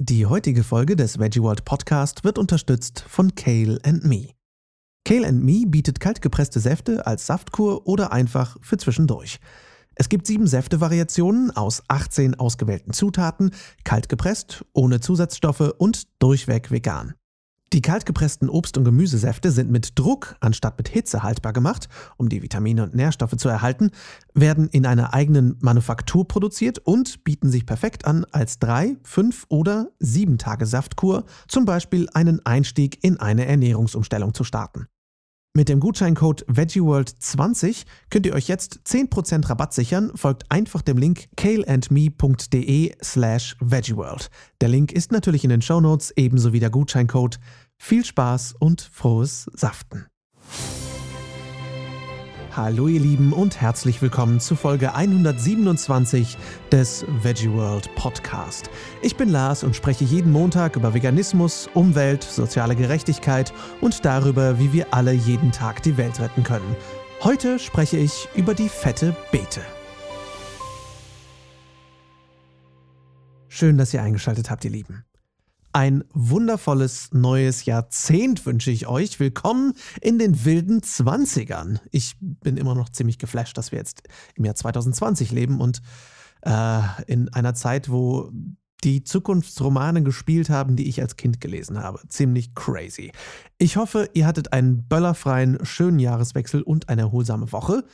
Die heutige Folge des Veggie World Podcast wird unterstützt von Kale and Me. Kale and Me bietet kaltgepresste Säfte als Saftkur oder einfach für zwischendurch. Es gibt sieben Säftevariationen aus 18 ausgewählten Zutaten, kaltgepresst, ohne Zusatzstoffe und durchweg vegan. Die kaltgepressten Obst- und Gemüsesäfte sind mit Druck anstatt mit Hitze haltbar gemacht, um die Vitamine und Nährstoffe zu erhalten, werden in einer eigenen Manufaktur produziert und bieten sich perfekt an, als drei, fünf oder sieben Tage Saftkur zum Beispiel einen Einstieg in eine Ernährungsumstellung zu starten. Mit dem Gutscheincode VeggieWorld20 könnt ihr euch jetzt 10% Rabatt sichern. Folgt einfach dem Link kaleandme.de slash VeggieWorld. Der Link ist natürlich in den Shownotes, ebenso wie der Gutscheincode. Viel Spaß und frohes Saften! Hallo ihr Lieben und herzlich willkommen zu Folge 127 des Veggie World Podcast. Ich bin Lars und spreche jeden Montag über Veganismus, Umwelt, soziale Gerechtigkeit und darüber, wie wir alle jeden Tag die Welt retten können. Heute spreche ich über die fette Beete. Schön, dass ihr eingeschaltet habt, ihr Lieben. Ein wundervolles neues Jahrzehnt wünsche ich euch. Willkommen in den wilden Zwanzigern. Ich bin immer noch ziemlich geflasht, dass wir jetzt im Jahr 2020 leben und äh, in einer Zeit, wo die Zukunftsromane gespielt haben, die ich als Kind gelesen habe. Ziemlich crazy. Ich hoffe, ihr hattet einen böllerfreien, schönen Jahreswechsel und eine erholsame Woche.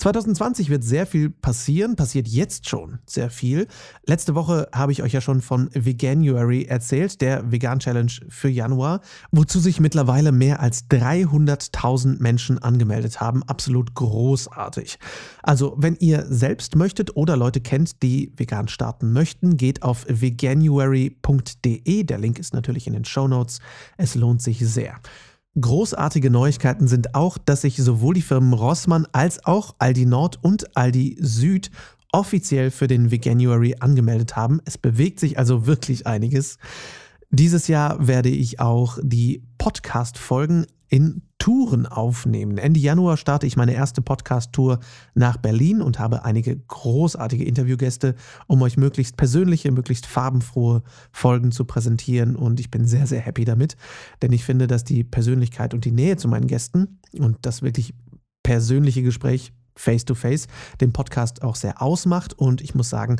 2020 wird sehr viel passieren, passiert jetzt schon sehr viel. Letzte Woche habe ich euch ja schon von Veganuary erzählt, der Vegan Challenge für Januar, wozu sich mittlerweile mehr als 300.000 Menschen angemeldet haben. Absolut großartig. Also, wenn ihr selbst möchtet oder Leute kennt, die vegan starten möchten, geht auf veganuary.de. Der Link ist natürlich in den Show Notes. Es lohnt sich sehr. Großartige Neuigkeiten sind auch, dass sich sowohl die Firmen Rossmann als auch Aldi Nord und Aldi Süd offiziell für den Veganuary angemeldet haben. Es bewegt sich also wirklich einiges. Dieses Jahr werde ich auch die Podcast-Folgen in Touren aufnehmen. Ende Januar starte ich meine erste Podcast-Tour nach Berlin und habe einige großartige Interviewgäste, um euch möglichst persönliche, möglichst farbenfrohe Folgen zu präsentieren. Und ich bin sehr, sehr happy damit, denn ich finde, dass die Persönlichkeit und die Nähe zu meinen Gästen und das wirklich persönliche Gespräch face-to-face -face, den Podcast auch sehr ausmacht. Und ich muss sagen,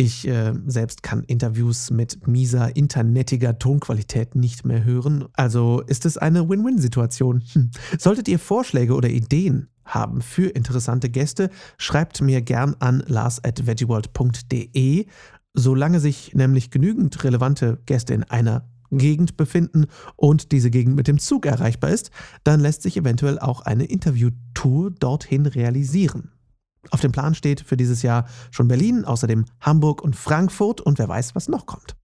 ich äh, selbst kann Interviews mit mieser, internetiger Tonqualität nicht mehr hören. Also ist es eine Win-Win-Situation. Hm. Solltet ihr Vorschläge oder Ideen haben für interessante Gäste, schreibt mir gern an lars.veggieworld.de. Solange sich nämlich genügend relevante Gäste in einer Gegend befinden und diese Gegend mit dem Zug erreichbar ist, dann lässt sich eventuell auch eine Interviewtour dorthin realisieren. Auf dem Plan steht für dieses Jahr schon Berlin, außerdem Hamburg und Frankfurt und wer weiß, was noch kommt.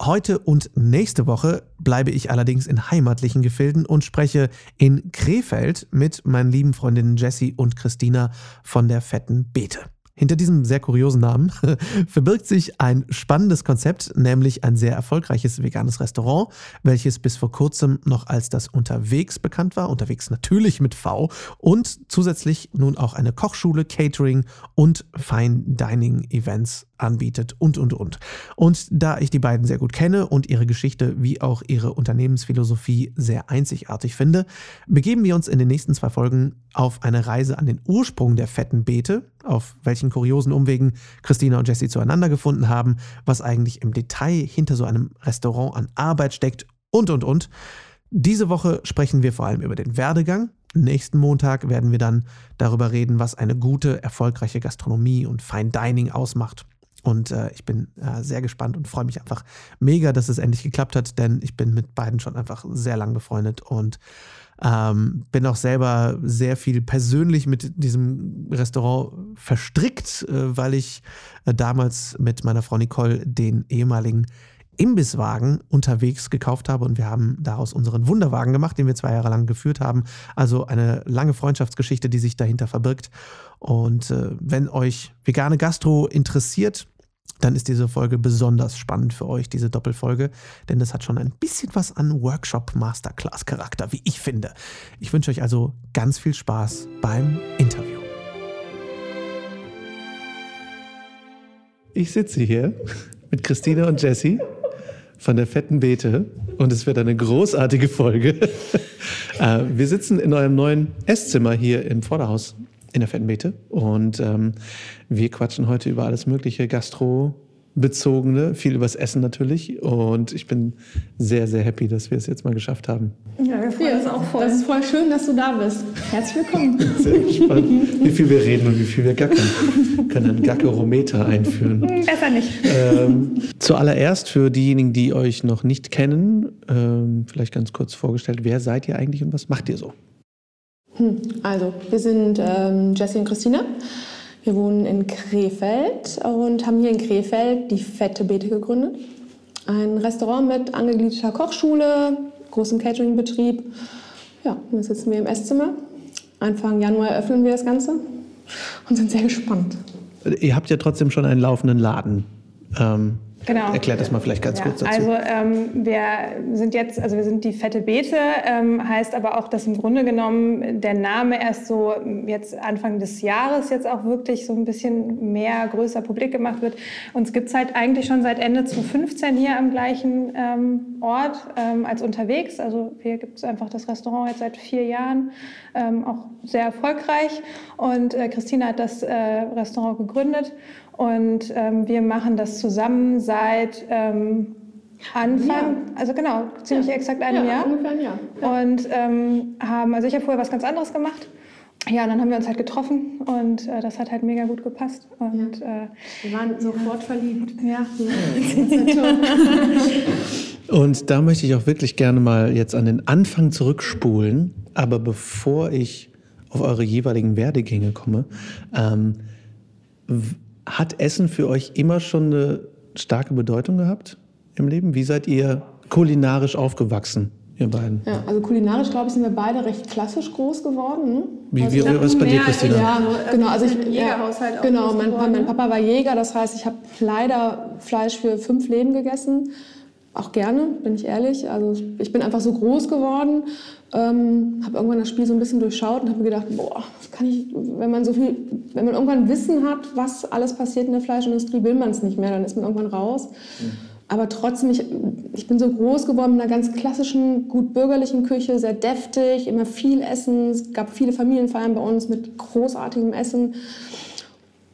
Heute und nächste Woche bleibe ich allerdings in heimatlichen Gefilden und spreche in Krefeld mit meinen lieben Freundinnen Jessie und Christina von der Fetten Beete. Hinter diesem sehr kuriosen Namen verbirgt sich ein spannendes Konzept, nämlich ein sehr erfolgreiches veganes Restaurant, welches bis vor kurzem noch als das Unterwegs bekannt war, unterwegs natürlich mit V, und zusätzlich nun auch eine Kochschule, Catering und Fine Dining Events anbietet und, und, und. Und da ich die beiden sehr gut kenne und ihre Geschichte wie auch ihre Unternehmensphilosophie sehr einzigartig finde, begeben wir uns in den nächsten zwei Folgen auf eine Reise an den Ursprung der fetten Beete, auf welchen kuriosen Umwegen Christina und Jessie zueinander gefunden haben, was eigentlich im Detail hinter so einem Restaurant an Arbeit steckt und, und, und. Diese Woche sprechen wir vor allem über den Werdegang. Nächsten Montag werden wir dann darüber reden, was eine gute, erfolgreiche Gastronomie und Fine Dining ausmacht. Und äh, ich bin äh, sehr gespannt und freue mich einfach mega, dass es endlich geklappt hat, denn ich bin mit beiden schon einfach sehr lang befreundet und ähm, bin auch selber sehr viel persönlich mit diesem Restaurant verstrickt, äh, weil ich äh, damals mit meiner Frau Nicole den ehemaligen Imbisswagen unterwegs gekauft habe und wir haben daraus unseren Wunderwagen gemacht, den wir zwei Jahre lang geführt haben. Also eine lange Freundschaftsgeschichte, die sich dahinter verbirgt. Und äh, wenn euch vegane Gastro interessiert, dann ist diese Folge besonders spannend für euch, diese Doppelfolge, denn das hat schon ein bisschen was an Workshop-Masterclass-Charakter, wie ich finde. Ich wünsche euch also ganz viel Spaß beim Interview. Ich sitze hier mit Christine und Jessie von der fetten Beete und es wird eine großartige Folge. Äh, wir sitzen in eurem neuen Esszimmer hier im Vorderhaus in der fetten Beete und ähm, wir quatschen heute über alles mögliche Gastro, bezogene, viel übers Essen natürlich. Und ich bin sehr, sehr happy, dass wir es jetzt mal geschafft haben. Ja, wir freuen uns auch voll. Das ist voll schön, dass du da bist. Herzlich willkommen. Sehr gespannt, wie viel wir reden und wie viel wir gackern. Wir können einen Gackerometer einführen. Besser nicht. Ähm, zuallererst für diejenigen, die euch noch nicht kennen, ähm, vielleicht ganz kurz vorgestellt, wer seid ihr eigentlich und was macht ihr so? Hm, also, wir sind ähm, Jessie und Christina. Wir wohnen in Krefeld und haben hier in Krefeld die Fette Beete gegründet. Ein Restaurant mit angegliederter Kochschule, großem Cateringbetrieb. Ja, jetzt sitzen wir im Esszimmer. Anfang Januar eröffnen wir das Ganze und sind sehr gespannt. Ihr habt ja trotzdem schon einen laufenden Laden. Ähm, Genau. Erklärt das mal vielleicht ganz ja, kurz dazu. Also ähm, wir sind jetzt, also wir sind die fette Beete, ähm, heißt aber auch, dass im Grunde genommen der Name erst so jetzt Anfang des Jahres jetzt auch wirklich so ein bisschen mehr größer publik gemacht wird. Uns gibt es halt eigentlich schon seit Ende 2015 hier am gleichen ähm, Ort ähm, als unterwegs. Also hier gibt es einfach das Restaurant jetzt seit vier Jahren, ähm, auch sehr erfolgreich. Und äh, Christina hat das äh, Restaurant gegründet. Und ähm, wir machen das zusammen seit ähm, Anfang, ja. also genau, ziemlich ja. exakt einem ja, Jahr. Ungefähr ein Jahr. Und ähm, haben, also ich habe vorher was ganz anderes gemacht. Ja, dann haben wir uns halt getroffen und äh, das hat halt mega gut gepasst. Und, äh, wir waren sofort verliebt. Ja. und da möchte ich auch wirklich gerne mal jetzt an den Anfang zurückspulen. Aber bevor ich auf eure jeweiligen Werdegänge komme, ähm, hat Essen für euch immer schon eine starke Bedeutung gehabt im Leben? Wie seid ihr kulinarisch aufgewachsen? Ihr beiden. Ja, also kulinarisch, glaube ich, sind wir beide recht klassisch groß geworden. Ne? Wie, also wie was bei dir, Christina? Ja, genau. Also ich, Jägerhaushalt auch genau, mein, mein, Papa war Jäger, das heißt, ich habe leider Fleisch für fünf Leben gegessen. Auch gerne, bin ich ehrlich. Also ich bin einfach so groß geworden, ähm, habe irgendwann das Spiel so ein bisschen durchschaut und habe mir gedacht, boah, kann ich, wenn man so viel, wenn man irgendwann Wissen hat, was alles passiert in der Fleischindustrie, will man es nicht mehr, dann ist man irgendwann raus. Mhm. Aber trotzdem, ich, ich bin so groß geworden mit einer ganz klassischen, gut bürgerlichen Küche, sehr deftig, immer viel Essen. Es gab viele Familienfeiern bei uns mit großartigem Essen.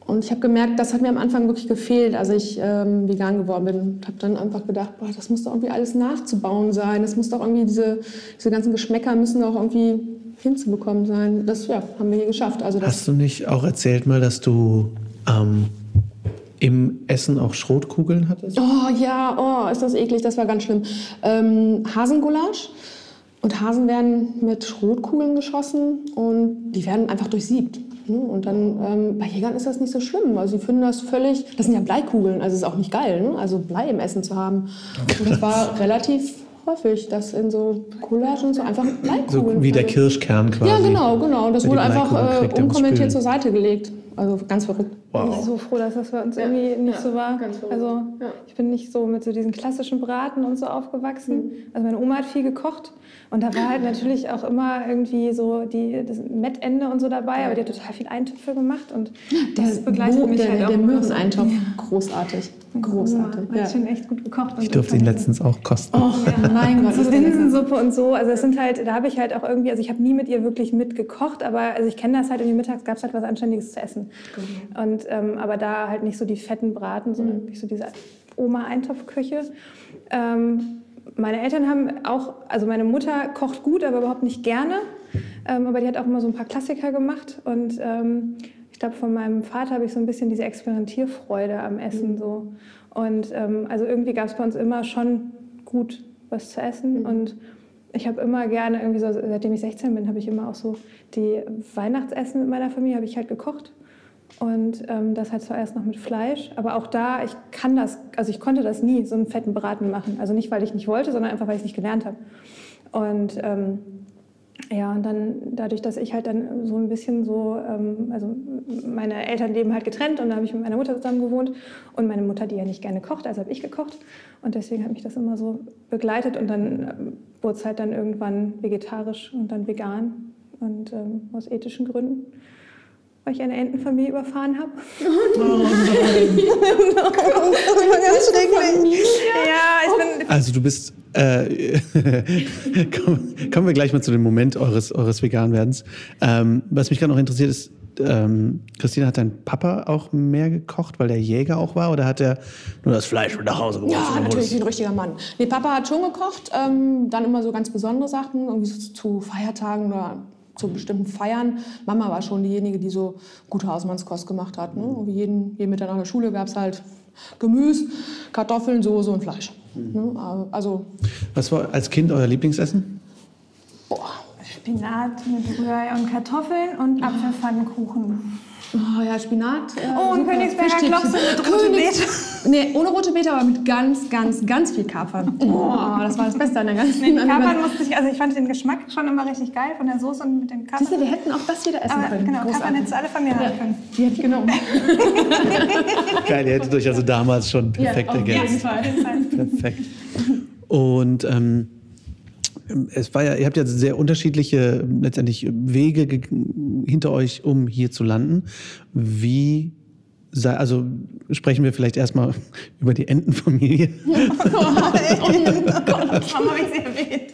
Und ich habe gemerkt, das hat mir am Anfang wirklich gefehlt, als ich ähm, vegan geworden bin. Und habe dann einfach gedacht, boah, das muss doch irgendwie alles nachzubauen sein. Das muss doch irgendwie, diese, diese ganzen Geschmäcker müssen doch irgendwie hinzubekommen sein. Das ja, haben wir hier geschafft. Also Hast du nicht auch erzählt mal, dass du ähm, im Essen auch Schrotkugeln hattest? Oh ja, oh, ist das eklig, das war ganz schlimm. Ähm, Hasengulasch. Und Hasen werden mit Schrotkugeln geschossen und die werden einfach durchsiebt. Ne? Und dann ähm, bei Jägern ist das nicht so schlimm. Also sie finden das völlig, das sind ja Bleikugeln, also ist auch nicht geil, ne? also Blei im Essen zu haben. Und das war relativ häufig, dass in so und so einfach Bleikugeln. So wie der Kirschkern quasi. Ja, genau, genau. Und das wurde einfach äh, unkommentiert zur Seite gelegt. Also ganz verrückt. Wow. Ich bin so froh, dass das bei uns ja. irgendwie nicht ja, so war. Also ja. ich bin nicht so mit so diesen klassischen Braten und so aufgewachsen. Mhm. Also meine Oma hat viel gekocht und da war halt natürlich auch immer irgendwie so die, das Mettende und so dabei, aber die hat total viel Eintöpfe gemacht und das der begleitet mich der, halt auch. Der Möhreneintopf, großartig. Großartig. Ja. Hat schon echt gut gekocht. Ich durfte ihn letztens auch kosten. Oh, ja, mein Gott. So Linsensuppe und so. Also es sind halt, da habe ich halt auch irgendwie, also ich habe nie mit ihr wirklich mitgekocht, aber also ich kenne das halt, irgendwie mittags gab es halt was Anständiges zu essen. Mhm. Und, ähm, aber da halt nicht so die fetten Braten, sondern mhm. so diese Oma-Eintopfküche. Ähm, meine Eltern haben auch, also meine Mutter kocht gut, aber überhaupt nicht gerne. Ähm, aber die hat auch immer so ein paar Klassiker gemacht. Und ähm, ich glaube, von meinem Vater habe ich so ein bisschen diese Experimentierfreude am Essen. So. Und ähm, also irgendwie gab es bei uns immer schon gut was zu essen. Mhm. Und ich habe immer gerne, irgendwie so, seitdem ich 16 bin, habe ich immer auch so die Weihnachtsessen mit meiner Familie habe ich halt gekocht. Und ähm, das halt zuerst noch mit Fleisch. Aber auch da, ich kann das, also ich konnte das nie, so einen fetten Braten machen. Also nicht, weil ich nicht wollte, sondern einfach, weil ich es nicht gelernt habe. Und ähm, ja, und dann dadurch, dass ich halt dann so ein bisschen so, ähm, also meine Eltern leben halt getrennt und da habe ich mit meiner Mutter zusammen gewohnt und meine Mutter, die ja nicht gerne kocht, also habe ich gekocht und deswegen hat mich das immer so begleitet und dann ähm, wurde es halt dann irgendwann vegetarisch und dann vegan und ähm, aus ethischen Gründen. Weil ich eine Entenfamilie überfahren habe. Oh nein. das war ganz schrecklich. Ja, ich bin. Also du bist. Äh, kommen wir gleich mal zu dem Moment eures, eures Veganwerdens. Ähm, was mich gerade noch interessiert ist, ähm, Christina, hat dein Papa auch mehr gekocht, weil der Jäger auch war? Oder hat er nur das Fleisch mit nach Hause gebracht? Ja, natürlich, ein richtiger Mann. Nee, Papa hat schon gekocht, ähm, dann immer so ganz besondere Sachen, irgendwie so zu Feiertagen oder zu bestimmten Feiern. Mama war schon diejenige, die so gute Hausmannskost gemacht hat. Ne? Wie jeden, jeden Mittag nach der Schule gab es halt Gemüse, Kartoffeln, Soße und Fleisch. Mhm. Ne? Also, Was war als Kind euer Lieblingsessen? Spinat mit Rührei und Kartoffeln und Apfelpfannkuchen. Oh ja, Spinat. Äh, oh, und Königsberger Klopse mit rote Beete. Nee, ohne rote Beete, aber mit ganz, ganz, ganz viel Kapern. Oh, das war das Beste an der ganzen nee, Kapern musste ich, also ich fand den Geschmack schon immer richtig geil von der Soße und mit dem Kapern. Siehst du, wir hätten auch das wieder essen aber, können. Genau, Großartig. Kapern hättest du alle von mir haben können. Die hätte ich genommen. geil, ihr hättet euch also damals schon perfekt ja, ergänzt. Auf jeden Fall. Perfekt. Und ähm, es war ja, ihr habt ja sehr unterschiedliche letztendlich Wege hinter euch, um hier zu landen. Wie also sprechen wir vielleicht erstmal über die Entenfamilie. Oh Gott, Gott, warum habe ich sie erwähnt?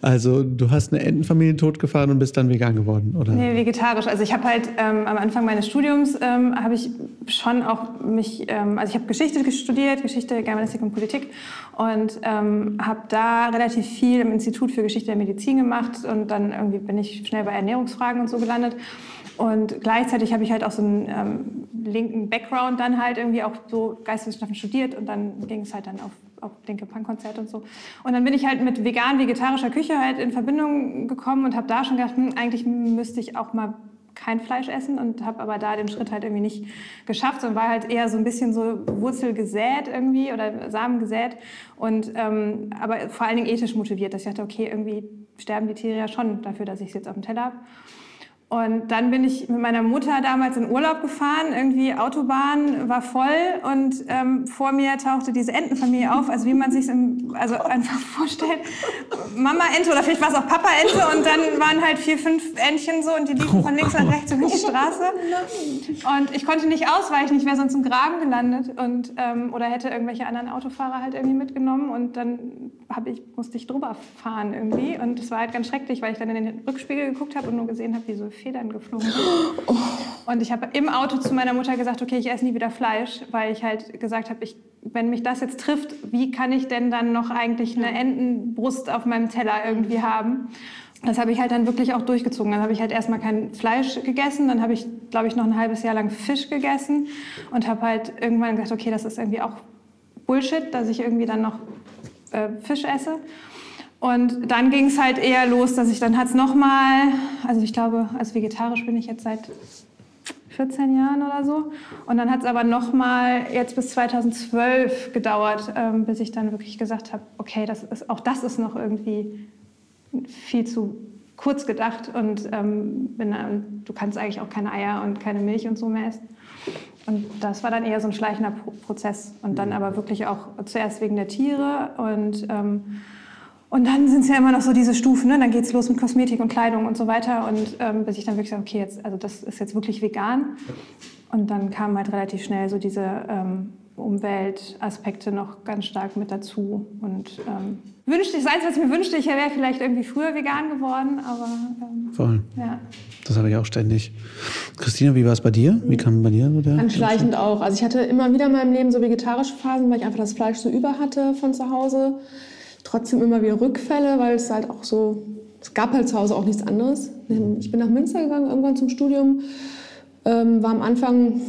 Also du hast eine Entenfamilie totgefahren und bist dann vegan geworden, oder? Nee, vegetarisch. Also ich habe halt ähm, am Anfang meines Studiums ähm, habe ich schon auch mich, ähm, also ich habe Geschichte studiert, Geschichte, Germanistik und Politik und ähm, habe da relativ viel im Institut für Geschichte der Medizin gemacht und dann irgendwie bin ich schnell bei Ernährungsfragen und so gelandet. Und gleichzeitig habe ich halt auch so einen ähm, linken Background dann halt irgendwie auch so Geisteswissenschaften studiert und dann ging es halt dann auf auch linke Punkkonzerte und so. Und dann bin ich halt mit vegan-vegetarischer Küche halt in Verbindung gekommen und habe da schon gedacht, hm, eigentlich müsste ich auch mal kein Fleisch essen und habe aber da den Schritt halt irgendwie nicht geschafft und war halt eher so ein bisschen so Wurzel gesät irgendwie oder Samen gesät und ähm, aber vor allen Dingen ethisch motiviert, dass ich dachte, okay, irgendwie sterben die Tiere ja schon dafür, dass ich es jetzt auf dem Teller habe. Und dann bin ich mit meiner Mutter damals in Urlaub gefahren, irgendwie Autobahn war voll und ähm, vor mir tauchte diese Entenfamilie auf, also wie man sich also einfach vorstellt, Mama Ente oder vielleicht war es auch Papa Ente und dann waren halt vier, fünf Entchen so und die liefen von links nach rechts über die Straße. Und ich konnte nicht ausweichen, ich wäre sonst im Graben gelandet und ähm, oder hätte irgendwelche anderen Autofahrer halt irgendwie mitgenommen und dann ich, musste ich drüber fahren irgendwie und es war halt ganz schrecklich, weil ich dann in den Rückspiegel geguckt habe und nur gesehen habe, wie so Federn geflogen sind. Oh. Und ich habe im Auto zu meiner Mutter gesagt, okay, ich esse nie wieder Fleisch, weil ich halt gesagt habe, ich, wenn mich das jetzt trifft, wie kann ich denn dann noch eigentlich eine Entenbrust auf meinem Teller irgendwie haben? Das habe ich halt dann wirklich auch durchgezogen. Dann habe ich halt erstmal kein Fleisch gegessen, dann habe ich, glaube ich, noch ein halbes Jahr lang Fisch gegessen und habe halt irgendwann gesagt, okay, das ist irgendwie auch Bullshit, dass ich irgendwie dann noch äh, Fisch esse. Und dann ging es halt eher los, dass ich dann hat es nochmal, also ich glaube, als vegetarisch bin ich jetzt seit 14 Jahren oder so. Und dann hat es aber nochmal jetzt bis 2012 gedauert, ähm, bis ich dann wirklich gesagt habe, okay, das ist, auch das ist noch irgendwie viel zu kurz gedacht und ähm, bin, du kannst eigentlich auch keine Eier und keine Milch und so mehr essen. Und das war dann eher so ein schleichender Prozess. Und dann aber wirklich auch zuerst wegen der Tiere und ähm, und dann sind es ja immer noch so diese Stufen, ne? dann geht es los mit Kosmetik und Kleidung und so weiter. Und ähm, bis ich dann wirklich sage, okay, jetzt, also das ist jetzt wirklich vegan. Und dann kamen halt relativ schnell so diese ähm, Umweltaspekte noch ganz stark mit dazu. Und ähm, wünschte ich, das Einzige, was ich mir wünschte, ich wäre vielleicht irgendwie früher vegan geworden, aber. Ähm, Voll. Ja. Das habe ich auch ständig. Christina, wie war es bei dir? Wie kam bei dir so der? Anschleichend auch. Also ich hatte immer wieder in meinem Leben so vegetarische Phasen, weil ich einfach das Fleisch so über hatte von zu Hause trotzdem immer wieder Rückfälle, weil es halt auch so, es gab halt zu Hause auch nichts anderes. Ich bin nach Münster gegangen, irgendwann zum Studium, ähm, war am Anfang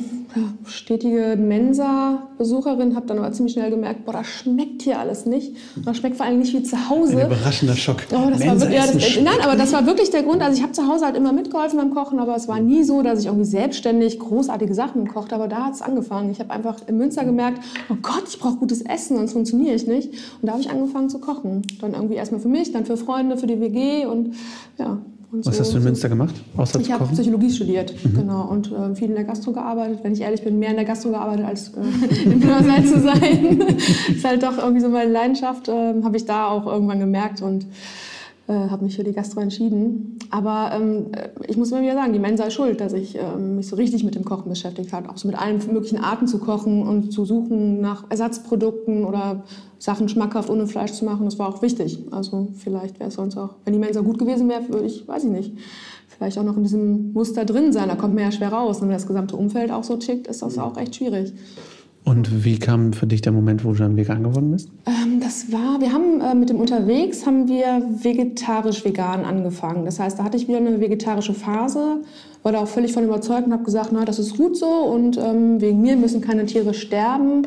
stetige Mensa-Besucherin, habe dann aber ziemlich schnell gemerkt, boah, das schmeckt hier alles nicht. Und das schmeckt vor allem nicht wie zu Hause. Ein überraschender Schock. Oh, das war wirklich, ja, das, nein, aber das war wirklich der Grund. Also ich habe zu Hause halt immer mitgeholfen beim Kochen, aber es war nie so, dass ich irgendwie selbstständig großartige Sachen gekocht habe. Aber da hat es angefangen. Ich habe einfach in Münster gemerkt, oh Gott, ich brauche gutes Essen, sonst funktioniere ich nicht. Und da habe ich angefangen zu kochen. Dann irgendwie erstmal für mich, dann für Freunde, für die WG und ja, und Was so. hast du in Münster gemacht? Außer ich habe Psychologie studiert, mhm. genau, und äh, viel in der Gastro gearbeitet. Wenn ich ehrlich bin, mehr in der Gastro gearbeitet, als äh, im Hörsaal zu sein. ist halt doch irgendwie so meine Leidenschaft, äh, habe ich da auch irgendwann gemerkt und äh, habe mich für die Gastro entschieden. aber ähm, ich muss immer wieder sagen, die Mensa ist schuld, dass ich ähm, mich so richtig mit dem Kochen beschäftigt habe. Auch so mit allen möglichen Arten zu kochen und zu suchen nach Ersatzprodukten oder Sachen schmackhaft ohne Fleisch zu machen. Das war auch wichtig. Also vielleicht wäre es sonst auch, wenn die Mensa gut gewesen wäre, würde ich, weiß ich nicht, vielleicht auch noch in diesem Muster drin sein. Da kommt man ja schwer raus. Und wenn das gesamte Umfeld auch so tickt, ist das auch echt schwierig. Und wie kam für dich der Moment, wo du dann vegan geworden bist? Ähm, das war, wir haben äh, mit dem Unterwegs haben wir vegetarisch-vegan angefangen. Das heißt, da hatte ich wieder eine vegetarische Phase, war da auch völlig von überzeugt und habe gesagt, na, das ist gut so und ähm, wegen mir müssen keine Tiere sterben.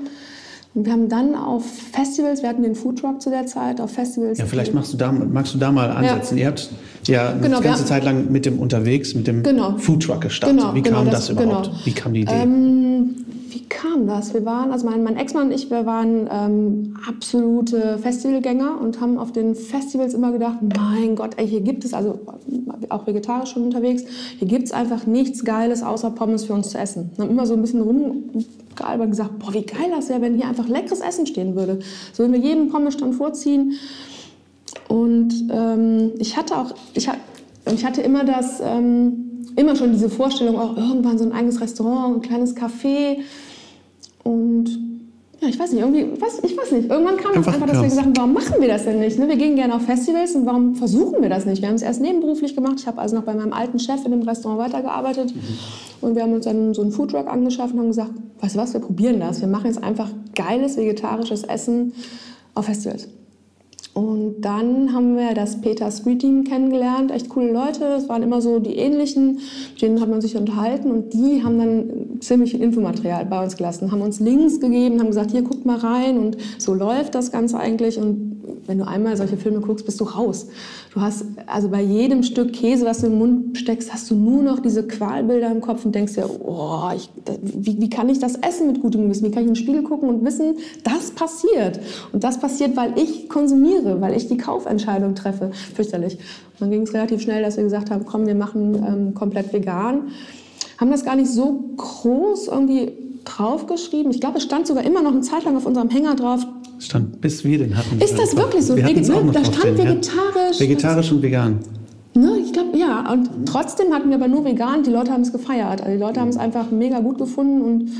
Und wir haben dann auf Festivals, wir hatten den Foodtruck zu der Zeit, auf Festivals. Ja, vielleicht machst du da, magst du da mal ansetzen. Ja. Ihr habt ja genau, eine ganze Zeit lang mit dem unterwegs, mit dem genau. Foodtruck gestartet. Genau, Wie kam genau, das, das, überhaupt? Genau. Wie kam die Idee? Ähm, wie kam das? Wir waren, also mein, mein Ex-Mann und ich, wir waren ähm, absolute Festivalgänger und haben auf den Festivals immer gedacht, mein Gott, ey, hier gibt es, also auch vegetarisch schon unterwegs, hier gibt es einfach nichts Geiles außer Pommes für uns zu essen. Wir haben immer so ein bisschen rumgealbert gesagt, boah, wie geil das wäre, wenn hier einfach leckeres Essen stehen würde. So würden wir jeden Pommesstand vorziehen. Und ähm, ich hatte auch, ich, ich hatte immer das... Ähm, immer schon diese Vorstellung, auch irgendwann so ein eigenes Restaurant, ein kleines Café. Und ja, ich weiß nicht, irgendwie, was, ich weiß nicht, irgendwann kam einfach, einfach dass wir gesagt haben, warum machen wir das denn nicht? Ne? Wir gehen gerne auf Festivals und warum versuchen wir das nicht? Wir haben es erst nebenberuflich gemacht. Ich habe also noch bei meinem alten Chef in dem Restaurant weitergearbeitet. Mhm. Und wir haben uns dann so einen Foodtruck angeschafft und haben gesagt, weißt du was, wir probieren das. Wir machen jetzt einfach geiles vegetarisches Essen auf Festivals. Und dann haben wir das Peter Street Team kennengelernt, echt coole Leute. Es waren immer so die ähnlichen, mit denen hat man sich unterhalten. Und die haben dann ziemlich viel Infomaterial bei uns gelassen, haben uns Links gegeben, haben gesagt, hier guckt mal rein. Und so läuft das Ganze eigentlich. Und wenn du einmal solche Filme guckst, bist du raus. Du hast also bei jedem Stück Käse, was du den Mund steckst, hast du nur noch diese Qualbilder im Kopf und denkst dir, oh, ich, wie, wie kann ich das essen mit gutem Gewissen? Wie kann ich in den Spiegel gucken und wissen, das passiert? Und das passiert, weil ich konsumiere, weil ich die Kaufentscheidung treffe. Fürchterlich. Und dann ging es relativ schnell, dass wir gesagt haben, komm, wir machen ähm, komplett vegan. Haben das gar nicht so groß irgendwie draufgeschrieben. Ich glaube, es stand sogar immer noch eine Zeit lang auf unserem Hänger drauf, stand, bis wir den hatten. Ist das wirklich so? Wir ne? Da stand vegetarisch. Ja? Vegetarisch und vegan. Ne, ich glaube, ja. Und trotzdem hatten wir aber nur vegan. Die Leute haben es gefeiert. Also die Leute haben es einfach mega gut gefunden und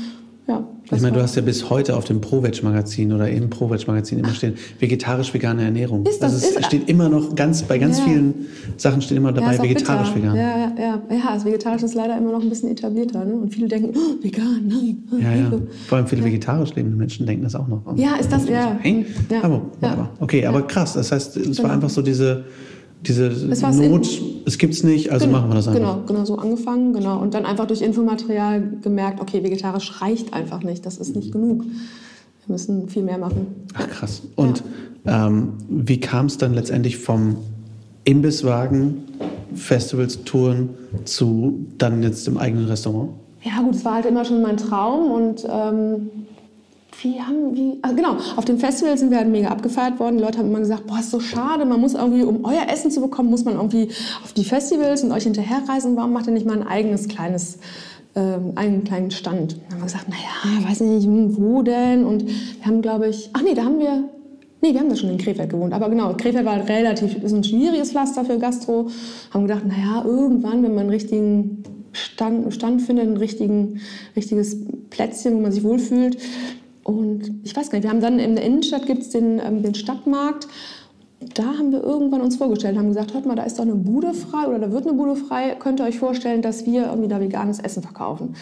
ja. Ich meine, du hast ja bis heute auf dem ProVeg-Magazin oder im ProVeg-Magazin immer stehen, vegetarisch-vegane Ernährung. Ist das, also es ist, steht immer noch ganz, bei ganz ja. vielen Sachen steht immer dabei ja, vegetarisch-vegan. Ja, ja, ja. Ja, das Vegetarisch ist leider immer noch ein bisschen etablierter. Ne? Und viele denken, oh, vegan, nein. Oh, ja, ja. Vor allem viele vegetarisch lebende Menschen denken das auch noch. Ja, ist das, ja. Hey, ja. Aber, aber, okay, aber krass. Das heißt, es genau. war einfach so diese diese Not, es gibt es nicht, also genau, machen wir das einfach. Genau, genau, so angefangen, genau. Und dann einfach durch Infomaterial gemerkt, okay, vegetarisch reicht einfach nicht, das ist nicht genug. Wir müssen viel mehr machen. Ach krass. Und ja. ähm, wie kam es dann letztendlich vom Imbisswagen, Festivals, Touren zu dann jetzt im eigenen Restaurant? Ja gut, es war halt immer schon mein Traum und ähm, wie haben, wie, also genau, auf dem Festival sind wir halt mega abgefeiert worden. Die Leute haben immer gesagt, boah, ist so schade, man muss irgendwie, um euer Essen zu bekommen, muss man irgendwie auf die Festivals und euch hinterherreisen. Warum macht ihr nicht mal ein eigenes kleines, ähm, einen kleinen Stand? Dann haben wir gesagt, naja, weiß nicht, hm, wo denn? Und wir haben, glaube ich, ach nee, da haben wir, Nee, wir haben da schon in Krefeld gewohnt. Aber genau, Krefeld war relativ, ist ein schwieriges Pflaster für Gastro. Haben gedacht, naja, irgendwann, wenn man einen richtigen Stand, Stand findet, ein richtiges Plätzchen, wo man sich wohlfühlt, und ich weiß gar nicht, wir haben dann in der Innenstadt gibt es den, ähm, den Stadtmarkt. Da haben wir irgendwann uns vorgestellt, haben gesagt, hört mal, da ist doch eine Bude frei oder da wird eine Bude frei. Könnt ihr euch vorstellen, dass wir irgendwie da veganes Essen verkaufen?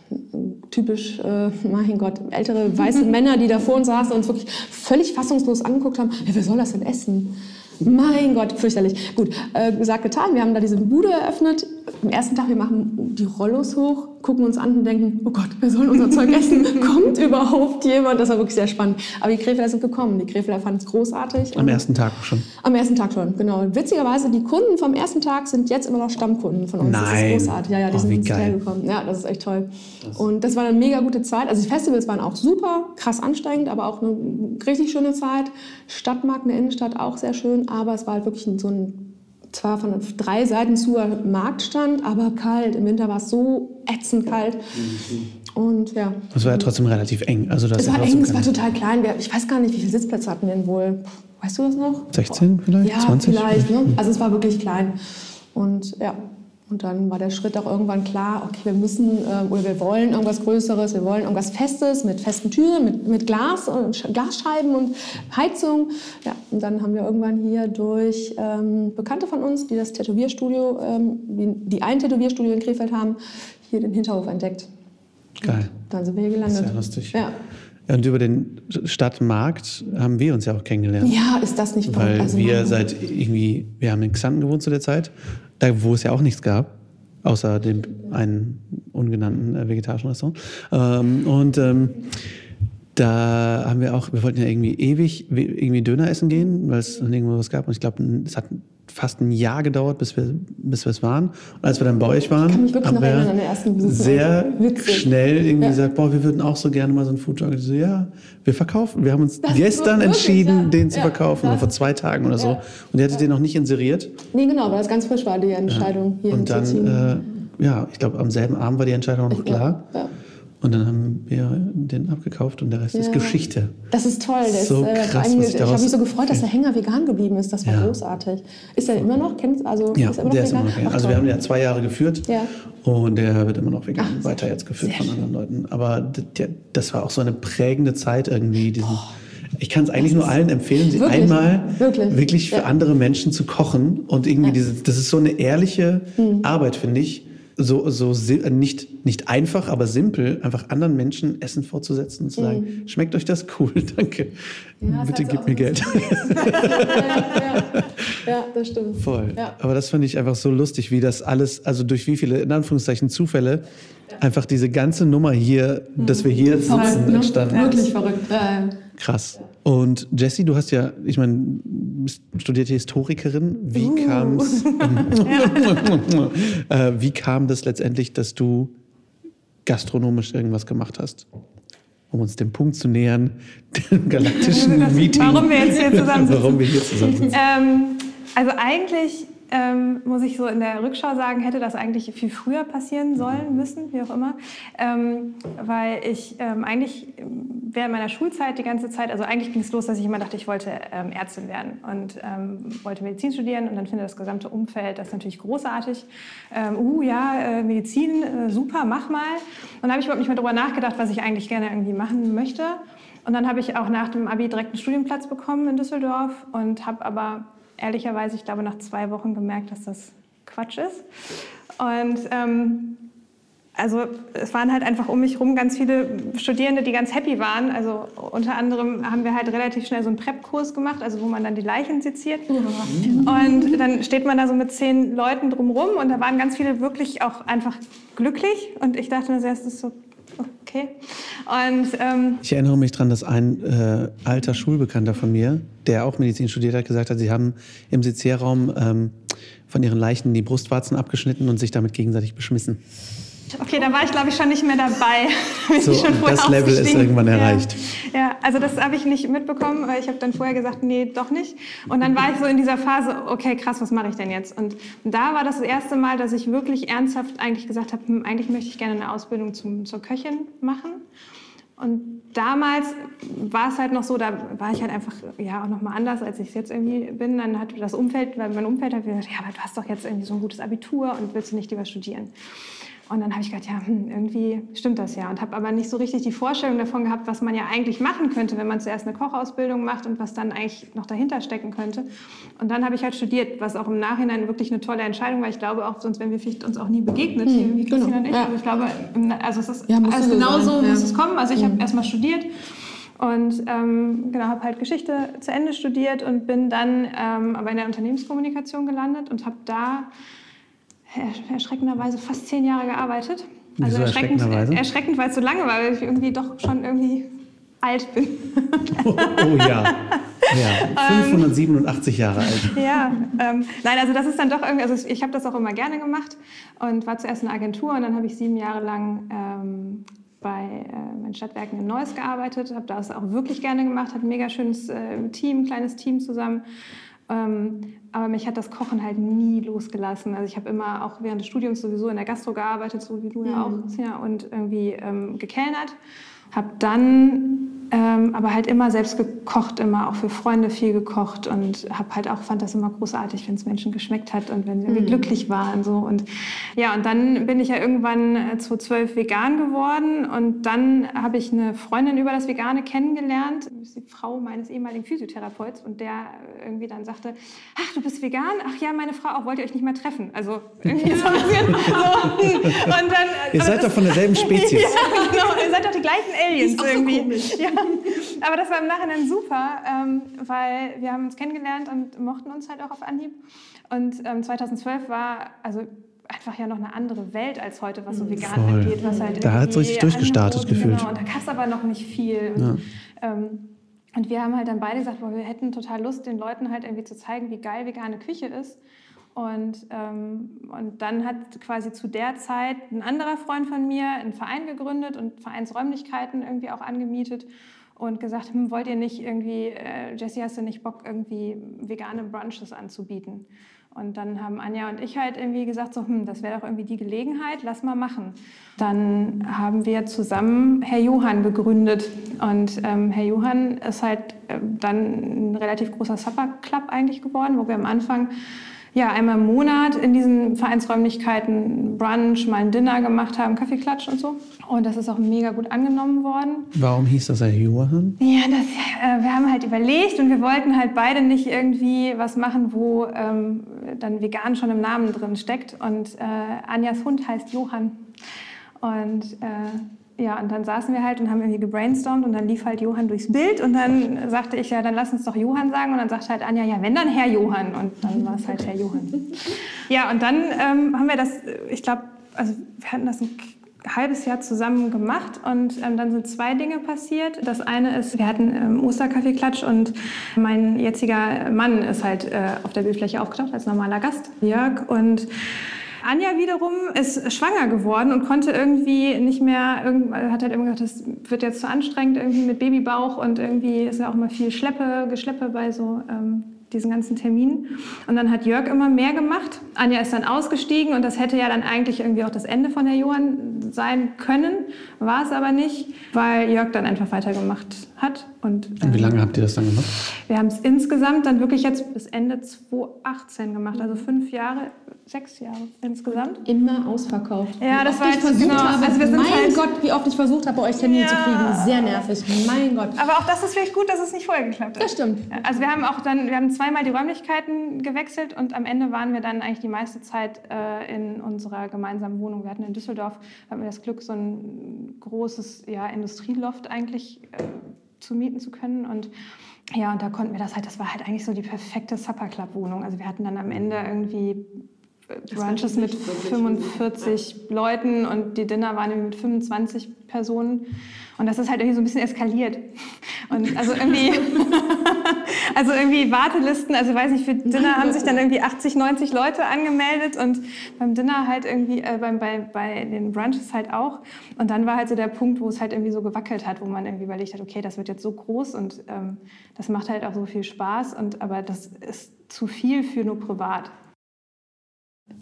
Typisch, äh, mein Gott, ältere weiße Männer, die da vor uns saßen und uns wirklich völlig fassungslos angeguckt haben. Ja, wer soll das denn essen? Mein Gott, fürchterlich. Gut, äh, gesagt, getan. Wir haben da diese Bude eröffnet. Am ersten Tag, wir machen die Rollos hoch, gucken uns an und denken, oh Gott, wer soll unser Zeug essen? Kommt überhaupt jemand? Das war wirklich sehr spannend. Aber die Krefelder sind gekommen. Die Krefelder fanden es großartig. Am ersten Tag schon? Am ersten Tag schon, genau. Witzigerweise, die Kunden vom ersten Tag sind jetzt immer noch Stammkunden von uns. Nein. Das ist großartig. Ja, ja, die oh, sind ins Hotel gekommen. Ja, das ist echt toll. Und das war eine mega gute Zeit. Also die Festivals waren auch super, krass anstrengend, aber auch eine richtig schöne Zeit. Stadtmarkt in der Innenstadt auch sehr schön, aber es war halt wirklich so ein zwar von drei Seiten zu Marktstand, aber kalt. Im Winter war es so ätzend kalt. Mhm. Und ja. Es war ja trotzdem relativ eng. Also das es war eng, es war total klein. Ich weiß gar nicht, wie viele Sitzplätze hatten wir denn wohl. Weißt du das noch? 16 vielleicht? Ja, 20? vielleicht. Ne? Also es war wirklich klein. Und ja, und dann war der Schritt auch irgendwann klar, okay, wir müssen äh, oder wir wollen irgendwas Größeres, wir wollen irgendwas Festes mit festen Türen, mit, mit Glas und Glasscheiben und Heizung. Ja, und dann haben wir irgendwann hier durch ähm, Bekannte von uns, die das Tätowierstudio, ähm, die ein Tätowierstudio in Krefeld haben, hier den Hinterhof entdeckt. Geil. Und dann sind wir hier gelandet. Sehr lustig. Ja. Und über den Stadtmarkt haben wir uns ja auch kennengelernt. Ja, ist das nicht Weil also wir seit irgendwie, wir haben in Xanten gewohnt zu der Zeit da wo es ja auch nichts gab, außer dem einen ungenannten äh, vegetarischen Restaurant. Ähm, und ähm, da haben wir auch, wir wollten ja irgendwie ewig irgendwie Döner essen gehen, weil es irgendwo was gab. Und ich glaube, es hat fast ein Jahr gedauert, bis wir, bis wir es waren. Und als wir dann bei euch waren, haben wir sehr schnell irgendwie ja. gesagt, boah, wir würden auch so gerne mal so einen Foodtruck. Ich so, ja, wir verkaufen. Wir haben uns das gestern entschieden, ja. den zu verkaufen, ja. vor zwei Tagen oder so. Und ihr hattet den noch nicht inseriert? Nee, genau, weil das ganz frisch war, die Entscheidung hier Und dann, äh, ja, ich glaube, am selben Abend war die Entscheidung noch klar. Ja. Und dann haben wir den abgekauft und der Rest ja. ist Geschichte. Das ist toll. Das so ist, äh, krass, ich, ich habe mich so gefreut, dass der Hänger vegan geblieben ist. Das war ja. großartig. Ist er immer noch? Kennt, also, ja, ist er immer der noch ist vegan? immer noch vegan. Also wir haben ja zwei Jahre geführt ja. und der wird immer noch vegan Ach, weiter jetzt geführt von anderen Leuten. Aber der, das war auch so eine prägende Zeit irgendwie. Diesen, oh. Ich kann es eigentlich nur allen empfehlen, sie wirklich, einmal wirklich, wirklich für ja. andere Menschen zu kochen und irgendwie diese, das ist so eine ehrliche hm. Arbeit, finde ich so, so nicht, nicht einfach, aber simpel, einfach anderen Menschen Essen vorzusetzen und zu sagen, mhm. schmeckt euch das cool, danke. Ja, Bitte gib mir Geld. ja, ja, ja, das stimmt. Voll. Aber das fand ich einfach so lustig, wie das alles, also durch wie viele, in Anführungszeichen, Zufälle, einfach diese ganze Nummer hier, mhm. dass wir hier sitzen, ne? entstanden Wirklich verrückt. Äh, Krass. Und Jessie, du hast ja, ich meine, studierte Historikerin. Wie uh. kam es? äh, wie kam das letztendlich, dass du gastronomisch irgendwas gemacht hast? Um uns dem Punkt zu nähern, dem galaktischen Meeting. Warum wir jetzt hier zusammen sitzen. Warum wir hier zusammen sitzen. Ähm, also eigentlich ähm, muss ich so in der Rückschau sagen, hätte das eigentlich viel früher passieren sollen, müssen, wie auch immer. Ähm, weil ich ähm, eigentlich während meiner Schulzeit die ganze Zeit, also eigentlich ging es los, dass ich immer dachte, ich wollte ähm, Ärztin werden und ähm, wollte Medizin studieren und dann finde das gesamte Umfeld das natürlich großartig. Ähm, uh, ja, äh, Medizin, äh, super, mach mal. Und dann habe ich überhaupt nicht mehr darüber nachgedacht, was ich eigentlich gerne irgendwie machen möchte. Und dann habe ich auch nach dem Abi direkt einen Studienplatz bekommen in Düsseldorf und habe aber ehrlicherweise, ich glaube, nach zwei Wochen gemerkt, dass das Quatsch ist. Und ähm, also es waren halt einfach um mich herum ganz viele Studierende, die ganz happy waren. Also unter anderem haben wir halt relativ schnell so einen Prep-Kurs gemacht, also wo man dann die Leichen seziert. Und dann steht man da so mit zehn Leuten drumrum und da waren ganz viele wirklich auch einfach glücklich. Und ich dachte mir zuerst, das ist so Okay. Und, ähm ich erinnere mich daran, dass ein äh, alter Schulbekannter von mir, der auch Medizin studiert hat, gesagt hat, sie haben im Sezierraum ähm, von ihren Leichen die Brustwarzen abgeschnitten und sich damit gegenseitig beschmissen. Okay, da war ich glaube ich schon nicht mehr dabei. so, das Level ist irgendwann erreicht. Ja, ja also das habe ich nicht mitbekommen, weil ich habe dann vorher gesagt, nee, doch nicht. Und dann war ich so in dieser Phase, okay, krass, was mache ich denn jetzt? Und da war das, das erste Mal, dass ich wirklich ernsthaft eigentlich gesagt habe, hm, eigentlich möchte ich gerne eine Ausbildung zum, zur Köchin machen. Und damals war es halt noch so, da war ich halt einfach ja auch noch mal anders, als ich es jetzt irgendwie bin. Dann hat das Umfeld, weil mein Umfeld hat gesagt, ja, aber du hast doch jetzt irgendwie so ein gutes Abitur und willst du nicht lieber studieren? Und dann habe ich gedacht, ja, hm, irgendwie stimmt das ja. Und habe aber nicht so richtig die Vorstellung davon gehabt, was man ja eigentlich machen könnte, wenn man zuerst eine Kochausbildung macht und was dann eigentlich noch dahinter stecken könnte. Und dann habe ich halt studiert, was auch im Nachhinein wirklich eine tolle Entscheidung war. Ich glaube auch, sonst wären wir vielleicht uns auch nie begegnet, hm, wie Christine genau. und ich. Ja. Aber ich glaube, also es ist ja, also genau so muss es kommen. Also ich habe mhm. erst mal studiert und ähm, genau, habe halt Geschichte zu Ende studiert und bin dann ähm, aber in der Unternehmenskommunikation gelandet und habe da erschreckenderweise fast zehn Jahre gearbeitet. Also erschreckend, erschreckend, weil es so lange war, weil ich irgendwie doch schon irgendwie alt bin. oh, oh ja. Ja, 587 Jahre alt. Ja, ähm, nein, also das ist dann doch irgendwie, also ich habe das auch immer gerne gemacht und war zuerst in einer Agentur und dann habe ich sieben Jahre lang ähm, bei äh, meinen Stadtwerken in Neuss gearbeitet, habe das auch wirklich gerne gemacht, hatte ein mega schönes äh, Team, kleines Team zusammen ähm, aber mich hat das Kochen halt nie losgelassen. Also ich habe immer auch während des Studiums sowieso in der Gastro gearbeitet, so wie du ja auch, mhm. Christina, und irgendwie ähm, gekellnert. Habe dann ähm, aber halt immer selbst gekocht, immer auch für Freunde viel gekocht und habe halt auch fand das immer großartig, wenn es Menschen geschmeckt hat und wenn sie irgendwie mhm. glücklich waren so. Und ja und dann bin ich ja irgendwann 2012 äh, vegan geworden und dann habe ich eine Freundin über das Vegane kennengelernt, die Frau meines ehemaligen Physiotherapeuten und der irgendwie dann sagte, ach du bist vegan, ach ja meine Frau auch wollt ihr euch nicht mehr treffen, also irgendwie so ein bisschen so. Und dann ihr seid doch von derselben Spezies. ja, genau, ihr seid doch die gleichen Aliens irgendwie. so ja. Aber das war im Nachhinein super, ähm, weil wir haben uns kennengelernt und mochten uns halt auch auf Anhieb. Und ähm, 2012 war also einfach ja noch eine andere Welt als heute, was so mhm. vegan Voll. angeht. Was halt da hat es richtig durchgestartet gefühlt. Genau, und da gab es aber noch nicht viel. Und, ja. ähm, und wir haben halt dann beide gesagt, boah, wir hätten total Lust, den Leuten halt irgendwie zu zeigen, wie geil vegane Küche ist. Und, ähm, und dann hat quasi zu der Zeit ein anderer Freund von mir einen Verein gegründet und Vereinsräumlichkeiten irgendwie auch angemietet und gesagt, hm, wollt ihr nicht irgendwie, äh, Jessie, hast du nicht Bock, irgendwie vegane Brunches anzubieten? Und dann haben Anja und ich halt irgendwie gesagt, so, hm, das wäre doch irgendwie die Gelegenheit, lass mal machen. Dann haben wir zusammen Herr Johann gegründet. Und ähm, Herr Johann ist halt äh, dann ein relativ großer Supper Club eigentlich geworden, wo wir am Anfang ja, einmal im Monat in diesen Vereinsräumlichkeiten Brunch, mal ein Dinner gemacht haben, Kaffeeklatsch und so. Und das ist auch mega gut angenommen worden. Warum hieß das Herr Johann? Ja, das, äh, wir haben halt überlegt und wir wollten halt beide nicht irgendwie was machen, wo ähm, dann vegan schon im Namen drin steckt. Und äh, Anjas Hund heißt Johann. Und äh, ja, und dann saßen wir halt und haben irgendwie gebrainstormt und dann lief halt Johann durchs Bild und dann sagte ich, ja, dann lass uns doch Johann sagen und dann sagte halt Anja, ja, wenn dann Herr Johann und dann war es halt Herr Johann. Ja, und dann ähm, haben wir das, ich glaube, also wir hatten das ein halbes Jahr zusammen gemacht und ähm, dann sind zwei Dinge passiert. Das eine ist, wir hatten ähm, Osterkaffeeklatsch und mein jetziger Mann ist halt äh, auf der Bildfläche aufgetaucht als normaler Gast, Jörg, und Anja wiederum ist schwanger geworden und konnte irgendwie nicht mehr, hat halt immer gesagt, das wird jetzt zu anstrengend irgendwie mit Babybauch und irgendwie ist ja auch immer viel Schleppe, Geschleppe bei so ähm, diesen ganzen Terminen. Und dann hat Jörg immer mehr gemacht. Anja ist dann ausgestiegen und das hätte ja dann eigentlich irgendwie auch das Ende von Herr Johann sein können, war es aber nicht, weil Jörg dann einfach weitergemacht hat. Und, ähm, und wie lange habt ihr das dann gemacht? Wir haben es insgesamt dann wirklich jetzt bis Ende 2018 gemacht, also fünf Jahre, sechs Jahre insgesamt. Immer ausverkauft. Ja, das war ich versucht genau, habe. Also wir sind mein halt Gott, wie oft ich versucht habe, bei euch Termine ja. zu kriegen. Sehr nervig. Mein Gott. Aber auch das ist vielleicht gut, dass es nicht vorher geklappt hat. Das stimmt. Also wir haben auch dann, wir haben zweimal die Räumlichkeiten gewechselt und am Ende waren wir dann eigentlich die meiste Zeit äh, in unserer gemeinsamen Wohnung. Wir hatten in Düsseldorf, hatten wir das Glück, so ein großes ja, Industrieloft eigentlich äh, zu mieten zu können und ja, und da konnten wir das halt, das war halt eigentlich so die perfekte Supper Club Wohnung. Also wir hatten dann am Ende irgendwie Brunches mit 45 Leuten und die Dinner waren mit 25 Personen. Und das ist halt irgendwie so ein bisschen eskaliert. Und also irgendwie, also irgendwie Wartelisten, also weiß nicht, für Dinner haben sich dann irgendwie 80, 90 Leute angemeldet und beim Dinner halt irgendwie, äh, beim, bei, bei den Brunches halt auch. Und dann war halt so der Punkt, wo es halt irgendwie so gewackelt hat, wo man irgendwie überlegt hat, okay, das wird jetzt so groß und ähm, das macht halt auch so viel Spaß, und, aber das ist zu viel für nur privat.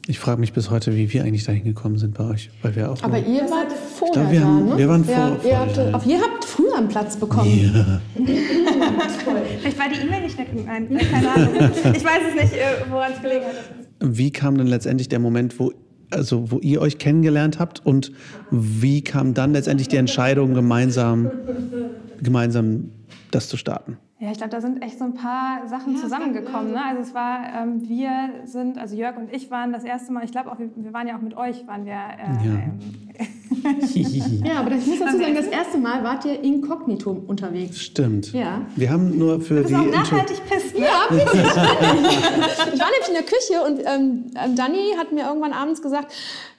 Ich frage mich bis heute, wie wir eigentlich dahin gekommen sind bei euch, weil wir auch. Aber ihr wart vorher glaub, wir da, haben, ne? Wir waren vor, ja, ihr, habt, auf, ihr habt früher einen Platz bekommen. Ja. Vielleicht war die E-Mail nicht weg. Nein, keine Ahnung. Ich weiß es nicht, äh, woran es gelegen hat. Wie kam denn letztendlich der Moment, wo, also wo ihr euch kennengelernt habt und wie kam dann letztendlich die Entscheidung, gemeinsam, gemeinsam das zu starten? Ja, ich glaube, da sind echt so ein paar Sachen ja, zusammengekommen. Ne? Also es war, ähm, wir sind, also Jörg und ich waren das erste Mal, ich glaube auch, wir, wir, waren ja auch mit euch, waren wir. Äh, ja. Ähm, ja, aber ich muss dazu sagen, das erste Mal wart ihr inkognito unterwegs. Stimmt. Ja. Wir haben nur für du die. Auch nachhaltig pisst, ne? Ja, ich war nämlich in der Küche und ähm, ähm Dani hat mir irgendwann abends gesagt,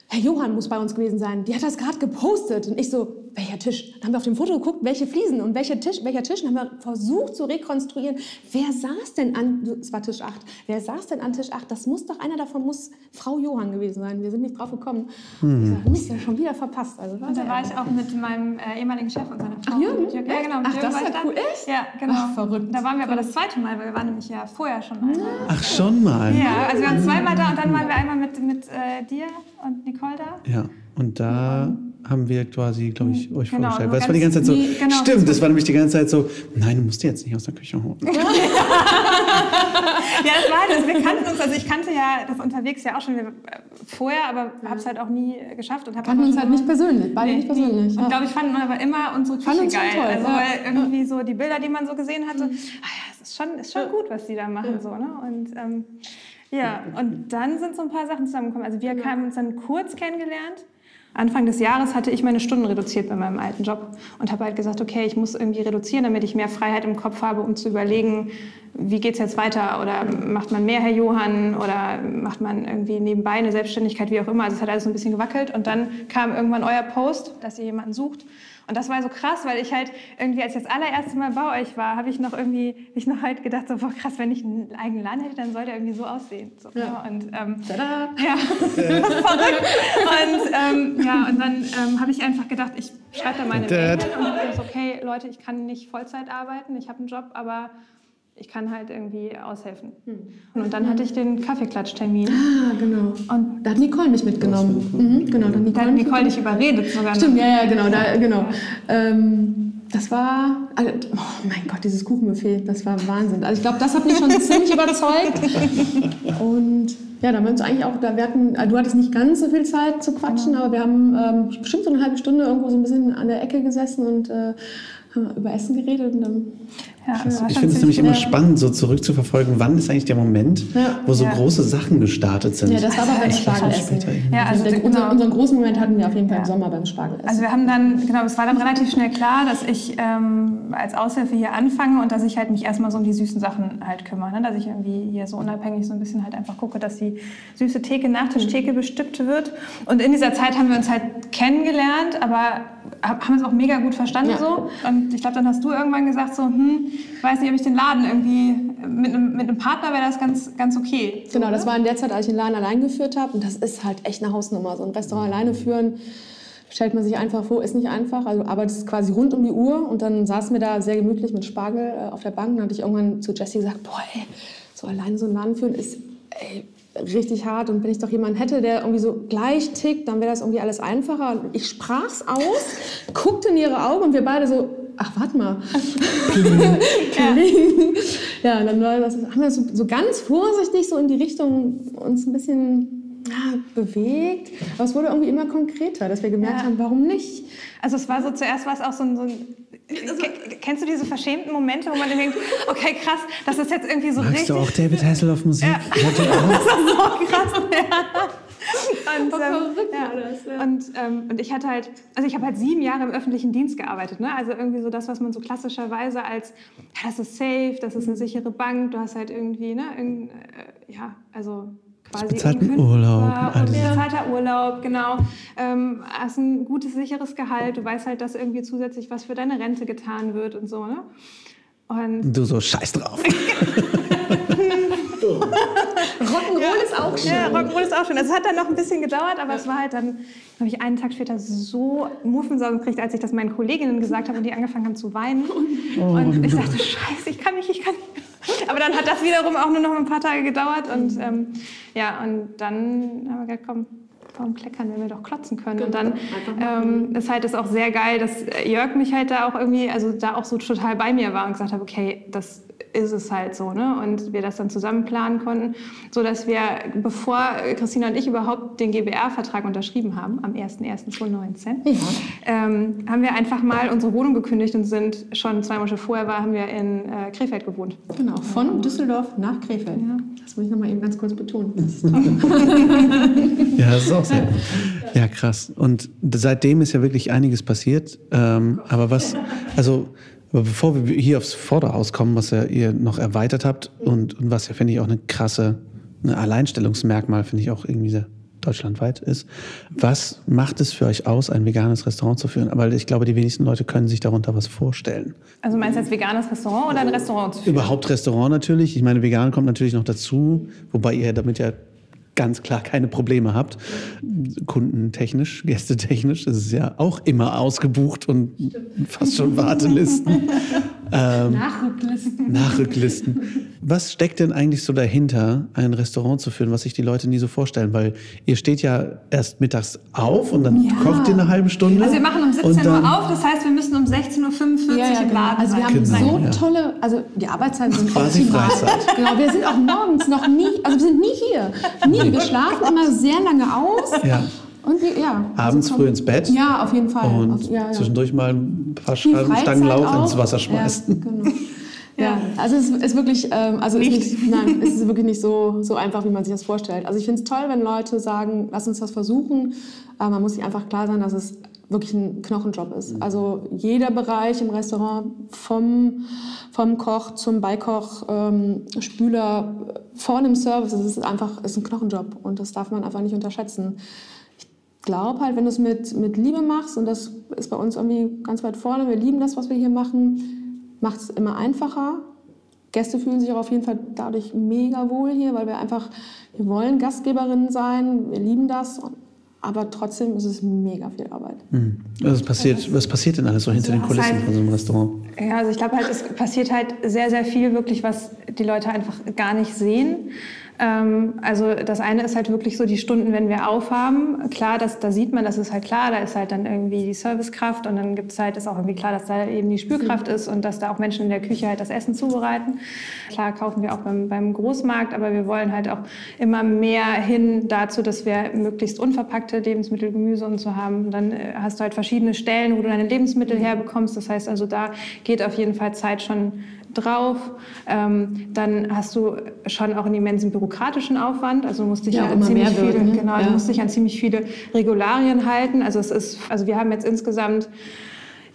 Herr Johann muss bei uns gewesen sein. Die hat das gerade gepostet. Und ich so, welcher Tisch? Dann haben wir auf dem Foto geguckt, welche Fliesen und welcher Tisch, welcher Tisch. Dann haben wir versucht zu rekonstruieren, wer saß denn an, es war Tisch 8, wer saß denn an Tisch 8? Das muss doch, einer davon muss Frau Johann gewesen sein. Wir sind nicht drauf gekommen. Hm. Ich sag, Mist, ja schon wieder verpasst. Also, und da war ich auch mit meinem äh, ehemaligen Chef und seiner Frau. Ach, Jürgen? Ja, genau. Ach, das ist ja cool. Echt? Ja, genau. Ach, verrückt. Da waren wir aber das zweite Mal, weil wir waren nämlich ja vorher schon einmal. Ach, schon mal? Ja, also wir waren zweimal da und dann waren wir einmal mit, mit äh, dir und Nicole da. Ja. Und da haben wir quasi, glaube ich, euch genau, vorgestellt. Weil es war die ganze Zeit so, nie, genau, stimmt, das war nämlich die ganze Zeit so, nein, du musst jetzt nicht aus der Küche holen. ja, das war also wir kannten uns, also ich kannte ja das unterwegs ja auch schon vorher, aber habe es halt auch nie geschafft. Und kannten uns halt nicht persönlich, beide nee, nicht persönlich. Ja. Und glaube ich, fanden aber immer unsere Küche geil. Toll, also ja. weil irgendwie so die Bilder, die man so gesehen hatte, mhm. ah ja, es ist schon, ist schon gut, was die da machen. So, ne? Und ähm, ja, und dann sind so ein paar Sachen zusammengekommen. Also wir haben uns dann kurz kennengelernt. Anfang des Jahres hatte ich meine Stunden reduziert bei meinem alten Job und habe halt gesagt, okay, ich muss irgendwie reduzieren, damit ich mehr Freiheit im Kopf habe, um zu überlegen, wie geht es jetzt weiter oder macht man mehr, Herr Johann, oder macht man irgendwie nebenbei eine Selbstständigkeit, wie auch immer. Also es hat alles so ein bisschen gewackelt und dann kam irgendwann euer Post, dass ihr jemanden sucht und das war so krass, weil ich halt irgendwie, als ich das allererste Mal bei euch war, habe ich noch irgendwie, ich noch halt gedacht, so, boah, krass, wenn ich einen eigenen Laden hätte, dann soll der irgendwie so aussehen. So, ja. Und, ähm, Tada! Ja, verrückt. Und, ähm, ja, und dann ähm, habe ich einfach gedacht, ich schreibe da meine Mail und habe gesagt, okay, Leute, ich kann nicht Vollzeit arbeiten, ich habe einen Job, aber ich kann halt irgendwie aushelfen. Hm. Und dann hatte ich den Kaffeeklatschtermin. Ah, genau. Und da hat Nicole mich mitgenommen. Mhm, genau, da Nicole, da hat Nicole dich überredet sogar. Stimmt, ja, ja, genau. Da, genau. Ähm, das war, also, oh mein Gott, dieses Kuchenbuffet, das war Wahnsinn. Also ich glaube, das hat mich schon ziemlich überzeugt. Und ja, da haben wir uns eigentlich auch, da wir hatten, also du hattest nicht ganz so viel Zeit zu quatschen, genau. aber wir haben ähm, bestimmt so eine halbe Stunde irgendwo so ein bisschen an der Ecke gesessen und äh, haben über Essen geredet und dann ja, also ich finde es nämlich immer spannend, so zurückzuverfolgen, wann ist eigentlich der Moment, ja. wo so ja. große Sachen gestartet sind. Ja, das war aber beim Spargelessen. Ja, also der, genau. unser, unseren großen Moment hatten wir auf jeden Fall im Sommer beim Spargelessen. Also wir haben dann, genau, es war dann relativ schnell klar, dass ich ähm, als Aushilfe hier anfange und dass ich halt mich erstmal so um die süßen Sachen halt kümmere. Ne? Dass ich irgendwie hier so unabhängig so ein bisschen halt einfach gucke, dass die süße Theke, Nachtischtheke mhm. bestückt wird. Und in dieser Zeit haben wir uns halt kennengelernt, aber haben uns auch mega gut verstanden so. Und ich glaube, dann hast du irgendwann gesagt so, hm, ich weiß nicht, ob ich den Laden irgendwie mit einem, mit einem Partner wäre das ganz, ganz okay. Genau, das war in der Zeit, als ich den Laden allein geführt habe. Und das ist halt echt eine Hausnummer. So ein Restaurant alleine führen, stellt man sich einfach vor, ist nicht einfach. Also arbeitest quasi rund um die Uhr. Und dann saßen wir da sehr gemütlich mit Spargel äh, auf der Bank. Und dann hatte ich irgendwann zu Jessie gesagt, boah, ey, so alleine so einen Laden führen ist ey, richtig hart. Und wenn ich doch jemanden hätte, der irgendwie so gleich tickt, dann wäre das irgendwie alles einfacher. Und ich sprach's aus, guckte in ihre Augen und wir beide so, ach, warte mal. Kling. Ja. ja, dann war das, haben wir so, so ganz vorsichtig so in die Richtung uns ein bisschen ja, bewegt. Aber es wurde irgendwie immer konkreter, dass wir gemerkt ja. haben, warum nicht? Also es war so, zuerst war es auch so ein, so ein also, Kennst du diese verschämten Momente, wo man denkt, okay, krass, das ist jetzt irgendwie so Magst richtig... du auch David Hasselhoff Musik? Ja. das ist so krass, ja. Und, ähm, ja. Das, ja. und, ähm, und ich hatte halt, also ich habe halt sieben Jahre im öffentlichen Dienst gearbeitet, ne? Also irgendwie so das, was man so klassischerweise als, ja, das ist safe, das ist eine sichere Bank, du hast halt irgendwie, ne, irgend, äh, ja, also quasi bezahlten Urlaub. Und bezahlter Urlaub, genau. Ähm, hast ein gutes, sicheres Gehalt. Du weißt halt, dass irgendwie zusätzlich was für deine Rente getan wird und so. Ne? Und du so scheiß drauf. Auch schön. Ja, Rock'n'Roll ist auch schön. Also es hat dann noch ein bisschen gedauert, aber es war halt dann, habe ich einen Tag später so Muffensaugen gekriegt, als ich das meinen Kolleginnen gesagt habe und die angefangen haben zu weinen. Oh, und ich dachte, scheiße, ich kann nicht, ich kann nicht. Aber dann hat das wiederum auch nur noch ein paar Tage gedauert und ähm, ja, und dann haben wir gesagt, komm, warum kleckern, wenn wir doch klotzen können? Und dann ähm, ist halt das auch sehr geil, dass Jörg mich halt da auch irgendwie, also da auch so total bei mir war und gesagt hat, okay, das ist es halt so, ne? Und wir das dann zusammen planen konnten, so dass wir, bevor Christina und ich überhaupt den GBR-Vertrag unterschrieben haben, am 01.01.2019, ja. ähm, haben wir einfach mal unsere Wohnung gekündigt und sind schon zwei Monate vorher war, haben wir in äh, Krefeld gewohnt. Genau, von Düsseldorf nach Krefeld. Ja. Das muss ich noch mal eben ganz kurz betonen. ja, das ist auch sehr. Ja, krass. Und seitdem ist ja wirklich einiges passiert. Ähm, aber was, also aber bevor wir hier aufs Vorderhaus kommen, was ja ihr noch erweitert habt und, und was ja, finde ich, auch eine krasse eine Alleinstellungsmerkmal, finde ich auch irgendwie sehr deutschlandweit ist. Was macht es für euch aus, ein veganes Restaurant zu führen? Weil ich glaube, die wenigsten Leute können sich darunter was vorstellen. Also meinst du jetzt veganes Restaurant oder ein Restaurant zu führen? Überhaupt Restaurant natürlich. Ich meine, vegan kommt natürlich noch dazu, wobei ihr damit ja ganz klar keine Probleme habt. Kundentechnisch, gästetechnisch, das ist ja auch immer ausgebucht und fast schon Wartelisten. ähm, Nachrücklisten. Nachrücklisten. was steckt denn eigentlich so dahinter, ein Restaurant zu führen, was sich die Leute nie so vorstellen? Weil ihr steht ja erst mittags auf und dann ja. kocht ihr eine halbe Stunde. Also wir machen um 17 Uhr auf, das heißt, wir müssen um 16.45 Uhr ja, ja, im Laden Also wir haben genau, so tolle, also die Arbeitszeiten sind quasi Freizeit. Genau, wir sind auch morgens noch nie, also wir sind nie hier. Nie, wir schlafen immer sehr lange aus. Ja. Und wie, ja. Abends also früh ins Bett. Ja, auf jeden Fall. Und auf, ja, ja. zwischendurch mal ein paar Stangen Lauch ins Wasser schmeißen. Ja, genau. Ja, also es ist wirklich, ähm, also nicht. Ist nicht, nein, es ist wirklich nicht so, so einfach, wie man sich das vorstellt. Also ich finde es toll, wenn Leute sagen, lass uns das versuchen. Aber man muss sich einfach klar sein, dass es wirklich ein Knochenjob ist. Mhm. Also jeder Bereich im Restaurant, vom, vom Koch zum Beikoch, ähm, Spüler, vorne im Service, es ist einfach ist ein Knochenjob und das darf man einfach nicht unterschätzen glaube halt, wenn du es mit, mit Liebe machst, und das ist bei uns irgendwie ganz weit vorne, wir lieben das, was wir hier machen, macht es immer einfacher. Gäste fühlen sich auch auf jeden Fall dadurch mega wohl hier, weil wir einfach, wir wollen Gastgeberinnen sein, wir lieben das, aber trotzdem ist es mega viel Arbeit. Mhm. Was, passiert, was passiert denn alles so hinter also den Kulissen halt, von so einem Restaurant? Ja, also ich glaube halt, es passiert halt sehr, sehr viel wirklich, was die Leute einfach gar nicht sehen. Ähm, also das eine ist halt wirklich so die Stunden, wenn wir aufhaben. Klar, das, da sieht man, das ist halt klar, da ist halt dann irgendwie die Servicekraft und dann gibt es halt, ist auch irgendwie klar, dass da eben die Spürkraft ist und dass da auch Menschen in der Küche halt das Essen zubereiten. Klar kaufen wir auch beim, beim Großmarkt, aber wir wollen halt auch immer mehr hin dazu, dass wir möglichst unverpackte Lebensmittel, Gemüse und so haben. Dann äh, hast du halt verschiedene Stellen, wo du deine Lebensmittel herbekommst. Das heißt also, da geht auf jeden Fall Zeit schon drauf. Ähm, dann hast du schon auch einen immensen bürokratischen Aufwand. Also musst dich ja, an ziemlich viele, wird, ne? genau, ja. du musst dich an ziemlich viele Regularien halten. Also es ist, also wir haben jetzt insgesamt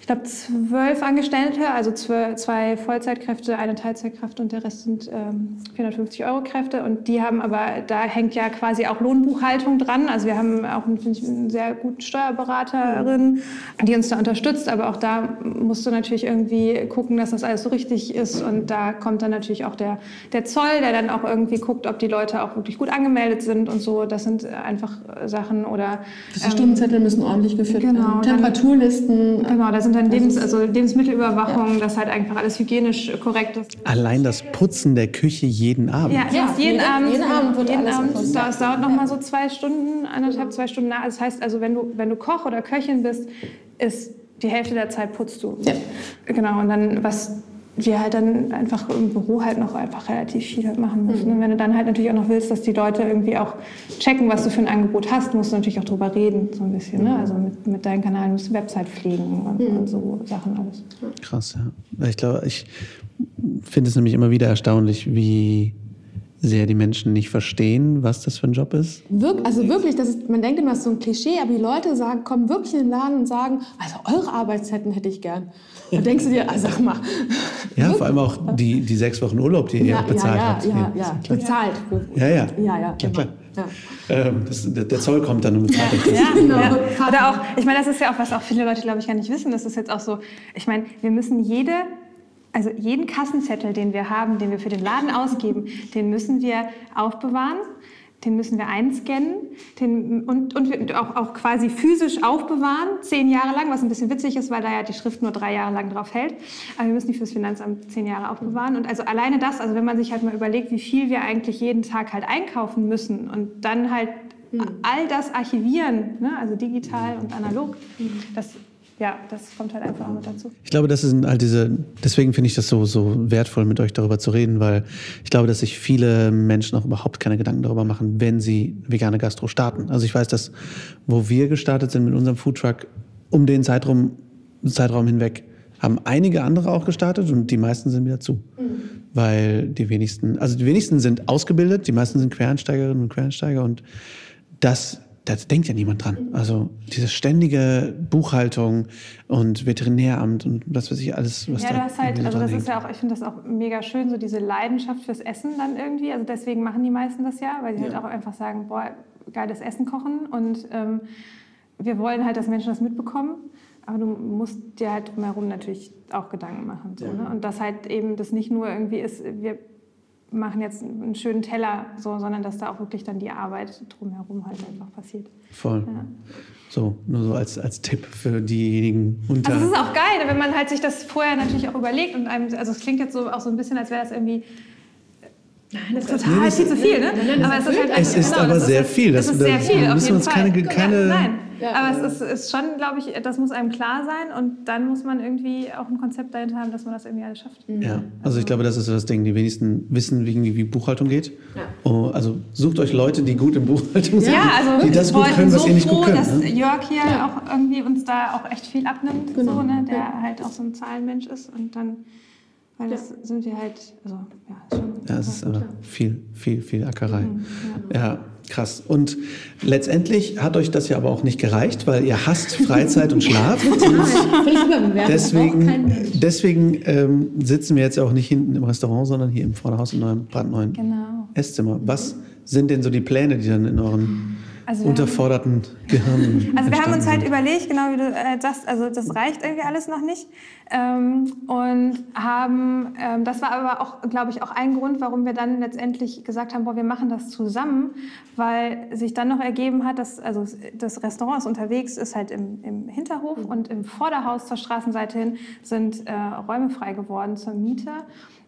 ich glaube, zwölf Angestellte, also zwei Vollzeitkräfte, eine Teilzeitkraft und der Rest sind ähm, 450 Euro Kräfte. Und die haben aber, da hängt ja quasi auch Lohnbuchhaltung dran. Also wir haben auch eine, eine sehr gute Steuerberaterin, die uns da unterstützt. Aber auch da musst du natürlich irgendwie gucken, dass das alles so richtig ist. Und da kommt dann natürlich auch der, der Zoll, der dann auch irgendwie guckt, ob die Leute auch wirklich gut angemeldet sind und so. Das sind einfach Sachen oder... Die ähm, Stundenzettel müssen ordentlich geführt werden. Genau, Temperaturlisten. Genau, da sind und dann Lebens, also Lebensmittelüberwachung, ja. dass halt einfach alles hygienisch korrekt ist. Allein das Putzen der Küche jeden Abend. Ja, ja jeden, jeden, Abend. Jeden Abend wird jeden alles Abend. Geputzt. Das dauert noch mal so zwei Stunden, anderthalb, zwei Stunden nach. Das heißt also, wenn du, wenn du Koch oder Köchin bist, ist die Hälfte der Zeit putzt du. Ja. Genau, und dann, was wir halt dann einfach im Büro halt noch einfach relativ viel halt machen müssen. Mhm. Und wenn du dann halt natürlich auch noch willst, dass die Leute irgendwie auch checken, was du für ein Angebot hast, musst du natürlich auch drüber reden, so ein bisschen. Ne? Mhm. Also mit, mit deinen Kanälen musst du Website pflegen und, mhm. und so Sachen alles. Krass, ja. Ich glaube, ich finde es nämlich immer wieder erstaunlich, wie sehr die Menschen nicht verstehen, was das für ein Job ist. Wirk also wirklich, das ist, man denkt immer, das ist so ein Klischee, aber die Leute sagen, kommen wirklich in den Laden und sagen, also eure Arbeitszeiten hätte ich gern. Dann denkst du dir, also sag mal. Ja, vor allem auch die, die sechs Wochen Urlaub, die ihr ja, auch bezahlt ja, ja, habt. Ja, ja, ja. bezahlt. Ja, ja. Ja, ja, ja klar. Ja. Ähm, das, der, der, Zoll kommt dann und bezahlt euch das. Ja, genau. Ja. Oder auch, ich meine, das ist ja auch, was auch viele Leute, glaube ich, gar nicht wissen. Das ist jetzt auch so, ich meine, wir müssen jede also jeden Kassenzettel, den wir haben, den wir für den Laden ausgeben, den müssen wir aufbewahren, den müssen wir einscannen den, und, und auch, auch quasi physisch aufbewahren, zehn Jahre lang, was ein bisschen witzig ist, weil da ja die Schrift nur drei Jahre lang drauf hält. Aber wir müssen die fürs Finanzamt zehn Jahre aufbewahren. Und also alleine das, also wenn man sich halt mal überlegt, wie viel wir eigentlich jeden Tag halt einkaufen müssen und dann halt mhm. all das archivieren, ne, also digital und analog, mhm. das ja, das kommt halt einfach auch mit dazu. Ich glaube, das sind halt diese, deswegen finde ich das so, so wertvoll, mit euch darüber zu reden, weil ich glaube, dass sich viele Menschen auch überhaupt keine Gedanken darüber machen, wenn sie vegane Gastro starten. Also ich weiß, dass, wo wir gestartet sind mit unserem Foodtruck, um den Zeitraum, Zeitraum hinweg, haben einige andere auch gestartet und die meisten sind wieder zu. Mhm. Weil die wenigsten, also die wenigsten sind ausgebildet, die meisten sind Quereinsteigerinnen und Quereinsteiger und das da denkt ja niemand dran. Also diese ständige Buchhaltung und Veterinäramt und das, was ich alles, was ja, da du hast halt, also das hängt. ist ja auch, ich finde das auch mega schön, so diese Leidenschaft fürs Essen dann irgendwie. Also deswegen machen die meisten das ja, weil sie halt ja. halt auch einfach sagen, boah, geiles Essen kochen und ähm, wir wollen halt, dass Menschen das mitbekommen. Aber du musst dir halt drumherum natürlich auch Gedanken machen. So, ja. ne? Und dass halt eben das nicht nur irgendwie ist, wir machen jetzt einen schönen Teller, so, sondern dass da auch wirklich dann die Arbeit drumherum halt einfach passiert. Voll. Ja. So, nur so als, als Tipp für diejenigen unter. Also es ist auch geil, wenn man halt sich das vorher natürlich auch überlegt und einem, also es klingt jetzt so auch so ein bisschen, als wäre das irgendwie Nein, das ist total nee, viel zu viel, ne? Nein, nein, aber es ist halt Es ist genau, aber sehr viel. Das, ist sehr viel, da müssen wir uns keine, keine Nein, ja, aber es ist, ist schon, glaube ich, das muss einem klar sein und dann muss man irgendwie auch ein Konzept dahinter haben, dass man das irgendwie alles schafft. Mhm. Ja, also ich glaube, das ist so das Ding. Die wenigsten wissen, wie, wie Buchhaltung geht. Ja. Oh, also sucht euch Leute, die gut in Buchhaltung sind, ja, also die das gut können, was so ihr nicht gut könnt. dass ne? Jörg hier ja. auch irgendwie uns da auch echt viel abnimmt, genau. so, ne? der halt auch so ein Zahlenmensch ist und dann weil das ja. sind wir halt, also ja, schon. Ja, es ist aber viel, viel, viel Ackerei. Mhm, ja. ja. Krass. Und letztendlich hat euch das ja aber auch nicht gereicht, weil ihr hasst Freizeit und Schlaf. deswegen deswegen ähm, sitzen wir jetzt auch nicht hinten im Restaurant, sondern hier im Vorderhaus in eurem brandneuen genau. Esszimmer. Was sind denn so die Pläne, die dann in euren also unterforderten Gehirnen. Also wir haben uns halt überlegt, genau wie du äh, sagst, also das reicht irgendwie alles noch nicht. Ähm, und haben, ähm, das war aber auch, glaube ich, auch ein Grund, warum wir dann letztendlich gesagt haben, boah, wir machen das zusammen, weil sich dann noch ergeben hat, dass also das Restaurant ist unterwegs, ist halt im, im Hinterhof mhm. und im Vorderhaus zur Straßenseite hin sind äh, Räume frei geworden zur Miete.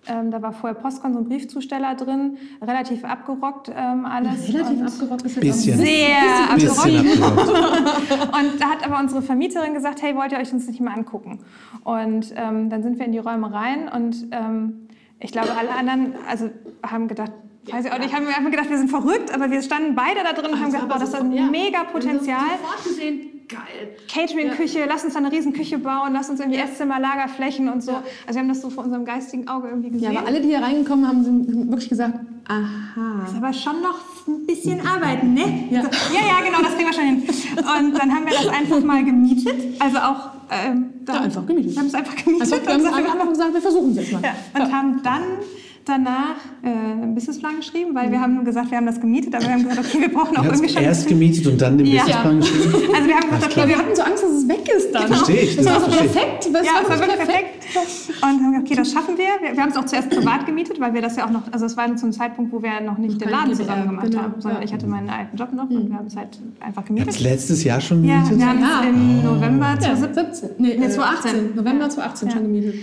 Ähm, da war vorher Postkonto und Briefzusteller drin, relativ abgerockt ähm, alles. Relativ und abgerockt ist bisschen. Sehr bisschen abgerockt. und da hat aber unsere Vermieterin gesagt, hey, wollt ihr euch uns nicht mal angucken? Und ähm, dann sind wir in die Räume rein und ähm, ich glaube, alle anderen also, haben gedacht, Weiß ich auch nicht, haben wir einfach gedacht, wir sind verrückt, aber wir standen beide da drin und haben gedacht, boah, das ist ein mega Potenzial. Sofort gesehen, geil. Catering-Küche, ja. lass uns da eine riesen Küche bauen, lass uns irgendwie ja. Esszimmer, Lagerflächen und so. Ja. Also wir haben das so vor unserem geistigen Auge irgendwie gesehen. Ja, aber alle, die hier reingekommen haben, sind wirklich gesagt, aha. Das ist aber schon noch ein bisschen arbeiten, ne? Ja, ja, ja genau, das kriegen wir schon hin. Und dann haben wir das einfach mal gemietet, also auch... Ähm, dann, ja, einfach gemietet. Wir haben es einfach gemietet. Also, wir haben einfach gesagt, wir versuchen es jetzt mal. Ja, und haben dann danach äh, einen Businessplan geschrieben, weil wir haben gesagt, wir haben das gemietet, aber wir haben gesagt, okay, wir brauchen auch irgendwie schon... erst gemietet und dann den ja. Businessplan geschrieben? Also wir haben gesagt, okay, wir hatten so Angst, dass es weg ist dann. Verstehe ich. Das, das war so perfekt. Das ja, war, das war wirklich perfekt. perfekt. Und haben gesagt, okay, das schaffen wir. Wir, wir haben es auch zuerst privat gemietet, weil wir das ja auch noch... Also es war zum Zeitpunkt, wo wir noch nicht den Laden zusammen gemacht genau. haben, sondern ja. ich hatte meinen alten Job noch und wir haben es halt einfach gemietet. Letztes Jahr schon gemietet? Ja, wir haben es im November 2017. Nee, 2018. November 2018 schon gemietet.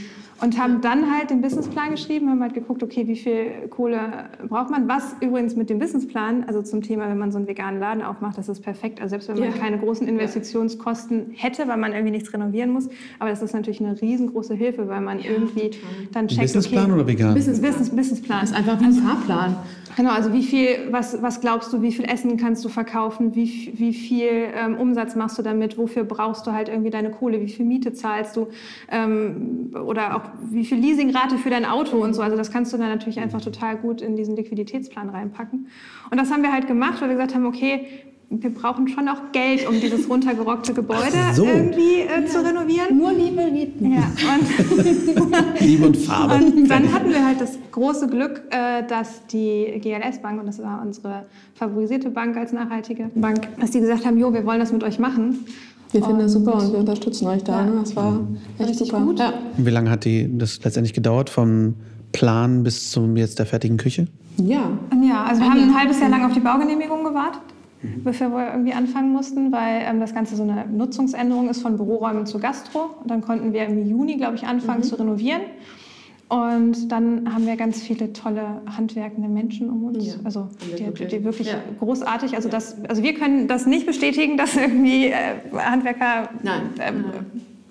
Und haben dann halt den Businessplan geschrieben, haben halt geguckt, okay, wie viel Kohle braucht man. Was übrigens mit dem Businessplan, also zum Thema, wenn man so einen veganen Laden aufmacht, das ist perfekt. Also selbst wenn man ja. keine großen Investitionskosten hätte, weil man irgendwie nichts renovieren muss. Aber das ist natürlich eine riesengroße Hilfe, weil man ja, irgendwie total. dann checkt, Businessplan okay, oder vegan? Business, Business, Businessplan. Das ist einfach wie ein Fahrplan. Genau, also wie viel, was, was glaubst du, wie viel Essen kannst du verkaufen, wie, wie viel ähm, Umsatz machst du damit, wofür brauchst du halt irgendwie deine Kohle, wie viel Miete zahlst du? Ähm, oder auch wie viel Leasingrate für dein Auto und so. Also das kannst du dann natürlich einfach total gut in diesen Liquiditätsplan reinpacken. Und das haben wir halt gemacht, weil wir gesagt haben, okay, wir brauchen schon auch Geld, um dieses runtergerockte Gebäude so. irgendwie äh, ja. zu renovieren. Nur Liebe, Liebe. Ja, und Liebe und Farbe. Und dann hatten wir halt das große Glück, äh, dass die GLS Bank, und das war unsere favorisierte Bank als nachhaltige Bank, dass die gesagt haben, jo, wir wollen das mit euch machen. Wir finden das super und wir unterstützen euch da. Ja. Ne? Das war echt Richtig super. gut. Ja. Wie lange hat die das letztendlich gedauert, vom Plan bis zum jetzt der fertigen Küche? Ja. Ja, also wir haben ein halbes Jahr lang auf die Baugenehmigung gewartet mhm. bevor wir irgendwie anfangen mussten, weil ähm, das Ganze so eine Nutzungsänderung ist von Büroräumen zu Gastro. Und dann konnten wir im Juni, glaube ich, anfangen mhm. zu renovieren. Und dann haben wir ganz viele tolle handwerkende Menschen um uns. Ja, also die, wirklich, die wirklich ja. großartig. Also, das, also wir können das nicht bestätigen, dass irgendwie äh, Handwerker Nein. Äh,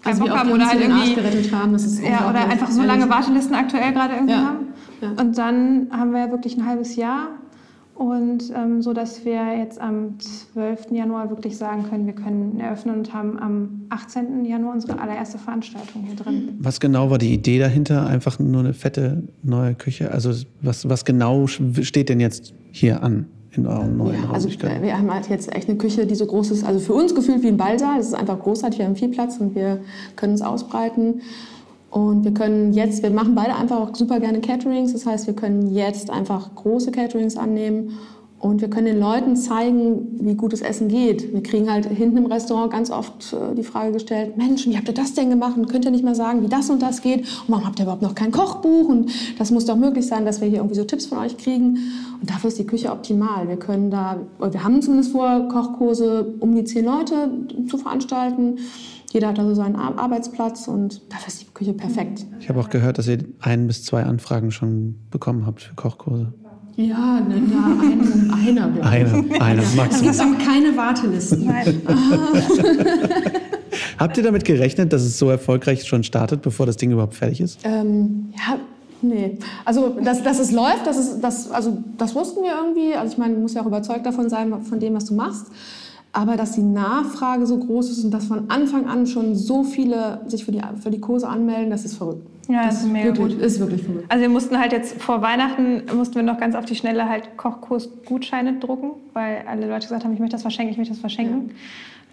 also Bock haben oder halt irgendwie haben, ja, oder einfach so lange Wartelisten aktuell gerade irgendwie ja. haben. Und dann haben wir wirklich ein halbes Jahr und ähm, so, dass wir jetzt am 12. Januar wirklich sagen können, wir können eröffnen und haben am 18. Januar unsere allererste Veranstaltung hier drin. Was genau war die Idee dahinter? Einfach nur eine fette neue Küche? Also was, was genau steht denn jetzt hier an? in eurem neuen ja, also wir haben halt jetzt echt eine Küche, die so groß ist, also für uns gefühlt wie ein Ballsaal. Es ist einfach großartig, wir haben viel Platz und wir können es ausbreiten. Und wir können jetzt, wir machen beide einfach auch super gerne Caterings. Das heißt, wir können jetzt einfach große Caterings annehmen und wir können den Leuten zeigen, wie gut das Essen geht. Wir kriegen halt hinten im Restaurant ganz oft äh, die Frage gestellt, Mensch, wie habt ihr das denn gemacht? Und könnt ihr nicht mal sagen, wie das und das geht? Und warum habt ihr überhaupt noch kein Kochbuch? Und das muss doch möglich sein, dass wir hier irgendwie so Tipps von euch kriegen. Und dafür ist die Küche optimal. Wir können da, wir haben zumindest vor, Kochkurse um die zehn Leute zu veranstalten. Jeder hat also seinen Arbeitsplatz und dafür ist die Küche perfekt. Ich habe auch gehört, dass ihr ein bis zwei Anfragen schon bekommen habt für Kochkurse. Ja, ne, da ein, einer. Einer, einer, Max. Es gibt auch keine Wartelisten. Nein. Habt ihr damit gerechnet, dass es so erfolgreich schon startet, bevor das Ding überhaupt fertig ist? Ähm, ja, nee. Also, dass, dass es läuft, das, ist, das, also, das wussten wir irgendwie. Also, ich meine, du musst ja auch überzeugt davon sein, von dem, was du machst. Aber dass die Nachfrage so groß ist und dass von Anfang an schon so viele sich für die, für die Kurse anmelden, das ist verrückt. Ja, das, das ist mega wirklich, gut. Ist wirklich verrückt. Also wir mussten halt jetzt vor Weihnachten, mussten wir noch ganz auf die Schnelle halt Kochkursgutscheine drucken, weil alle Leute gesagt haben, ich möchte das verschenken, ich möchte das verschenken. Ja.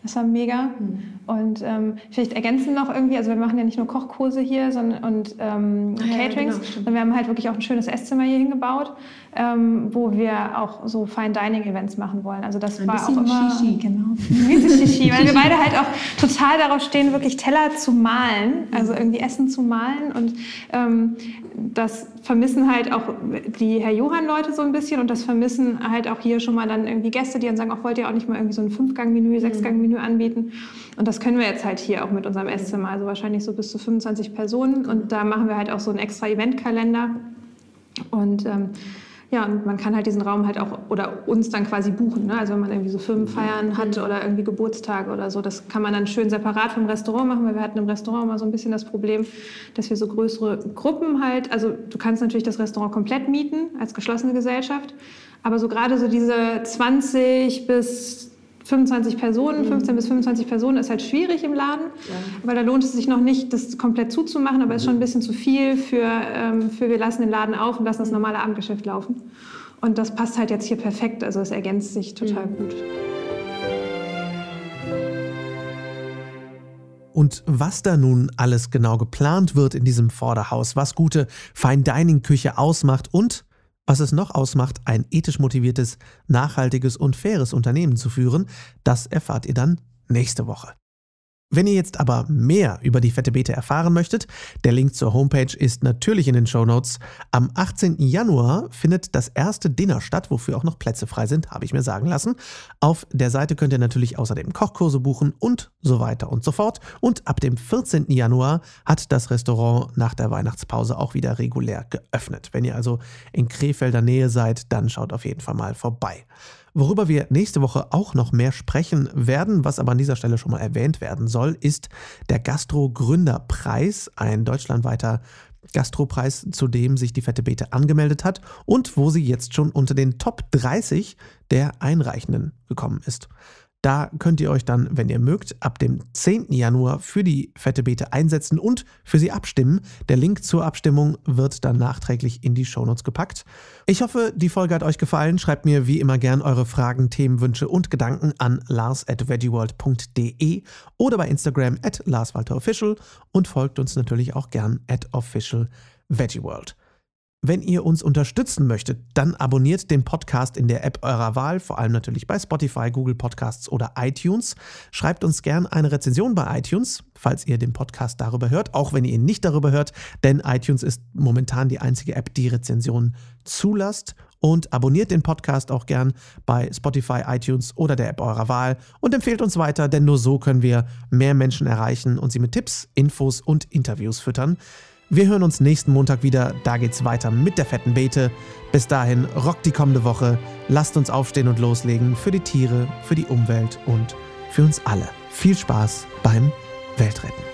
Das war mega. Mhm. Und ähm, vielleicht ergänzen noch irgendwie, also wir machen ja nicht nur Kochkurse hier sondern, und ähm, ah, Caterings, ja, genau, sondern wir haben halt wirklich auch ein schönes Esszimmer hier hingebaut, ähm, wo wir auch so Fine Dining Events machen wollen. Also das ein war auch immer Shishi. genau, Shishi, weil wir beide halt auch total darauf stehen, wirklich Teller zu malen, also mhm. irgendwie Essen zu malen und ähm, das vermissen halt auch die Herr Johann-Leute so ein bisschen und das vermissen halt auch hier schon mal dann irgendwie Gäste, die dann sagen, auch wollt ihr auch nicht mal irgendwie so ein Fünfgang-Menü, Sechsgang-Menü anbieten. Und das können wir jetzt halt hier auch mit unserem Esszimmer, also wahrscheinlich so bis zu 25 Personen. Und da machen wir halt auch so einen extra Eventkalender. Und ähm, ja, und man kann halt diesen Raum halt auch oder uns dann quasi buchen. Ne? Also wenn man irgendwie so Firmenfeiern hat oder irgendwie Geburtstage oder so, das kann man dann schön separat vom Restaurant machen, weil wir hatten im Restaurant immer so ein bisschen das Problem, dass wir so größere Gruppen halt, also du kannst natürlich das Restaurant komplett mieten als geschlossene Gesellschaft, aber so gerade so diese 20 bis 25 Personen, 15 mhm. bis 25 Personen ist halt schwierig im Laden, ja. weil da lohnt es sich noch nicht, das komplett zuzumachen, aber es ist schon ein bisschen zu viel für, ähm, für wir lassen den Laden auf und lassen das normale Abendgeschäft laufen. Und das passt halt jetzt hier perfekt, also es ergänzt sich total mhm. gut. Und was da nun alles genau geplant wird in diesem Vorderhaus, was gute Fine Dining Küche ausmacht und was es noch ausmacht, ein ethisch motiviertes, nachhaltiges und faires Unternehmen zu führen, das erfahrt ihr dann nächste Woche. Wenn ihr jetzt aber mehr über die Fette Beete erfahren möchtet, der Link zur Homepage ist natürlich in den Show Notes. Am 18. Januar findet das erste Dinner statt, wofür auch noch Plätze frei sind, habe ich mir sagen lassen. Auf der Seite könnt ihr natürlich außerdem Kochkurse buchen und so weiter und so fort. Und ab dem 14. Januar hat das Restaurant nach der Weihnachtspause auch wieder regulär geöffnet. Wenn ihr also in Krefelder Nähe seid, dann schaut auf jeden Fall mal vorbei. Worüber wir nächste Woche auch noch mehr sprechen werden, was aber an dieser Stelle schon mal erwähnt werden soll, ist der Gastro-Gründerpreis, ein deutschlandweiter Gastropreis, zu dem sich die Fette Bete angemeldet hat und wo sie jetzt schon unter den Top 30 der Einreichenden gekommen ist. Da könnt ihr euch dann, wenn ihr mögt, ab dem 10. Januar für die Fette Beete einsetzen und für sie abstimmen. Der Link zur Abstimmung wird dann nachträglich in die Shownotes gepackt. Ich hoffe, die Folge hat euch gefallen. Schreibt mir wie immer gern eure Fragen, Themen, Wünsche und Gedanken an lars at veggieworld.de oder bei Instagram at larswalterofficial und folgt uns natürlich auch gern at official veggieworld. Wenn ihr uns unterstützen möchtet, dann abonniert den Podcast in der App eurer Wahl, vor allem natürlich bei Spotify, Google Podcasts oder iTunes. Schreibt uns gern eine Rezension bei iTunes, falls ihr den Podcast darüber hört, auch wenn ihr ihn nicht darüber hört, denn iTunes ist momentan die einzige App, die Rezensionen zulässt. Und abonniert den Podcast auch gern bei Spotify, iTunes oder der App eurer Wahl und empfehlt uns weiter, denn nur so können wir mehr Menschen erreichen und sie mit Tipps, Infos und Interviews füttern. Wir hören uns nächsten Montag wieder. Da geht's weiter mit der fetten Beete. Bis dahin, rockt die kommende Woche. Lasst uns aufstehen und loslegen für die Tiere, für die Umwelt und für uns alle. Viel Spaß beim Weltretten.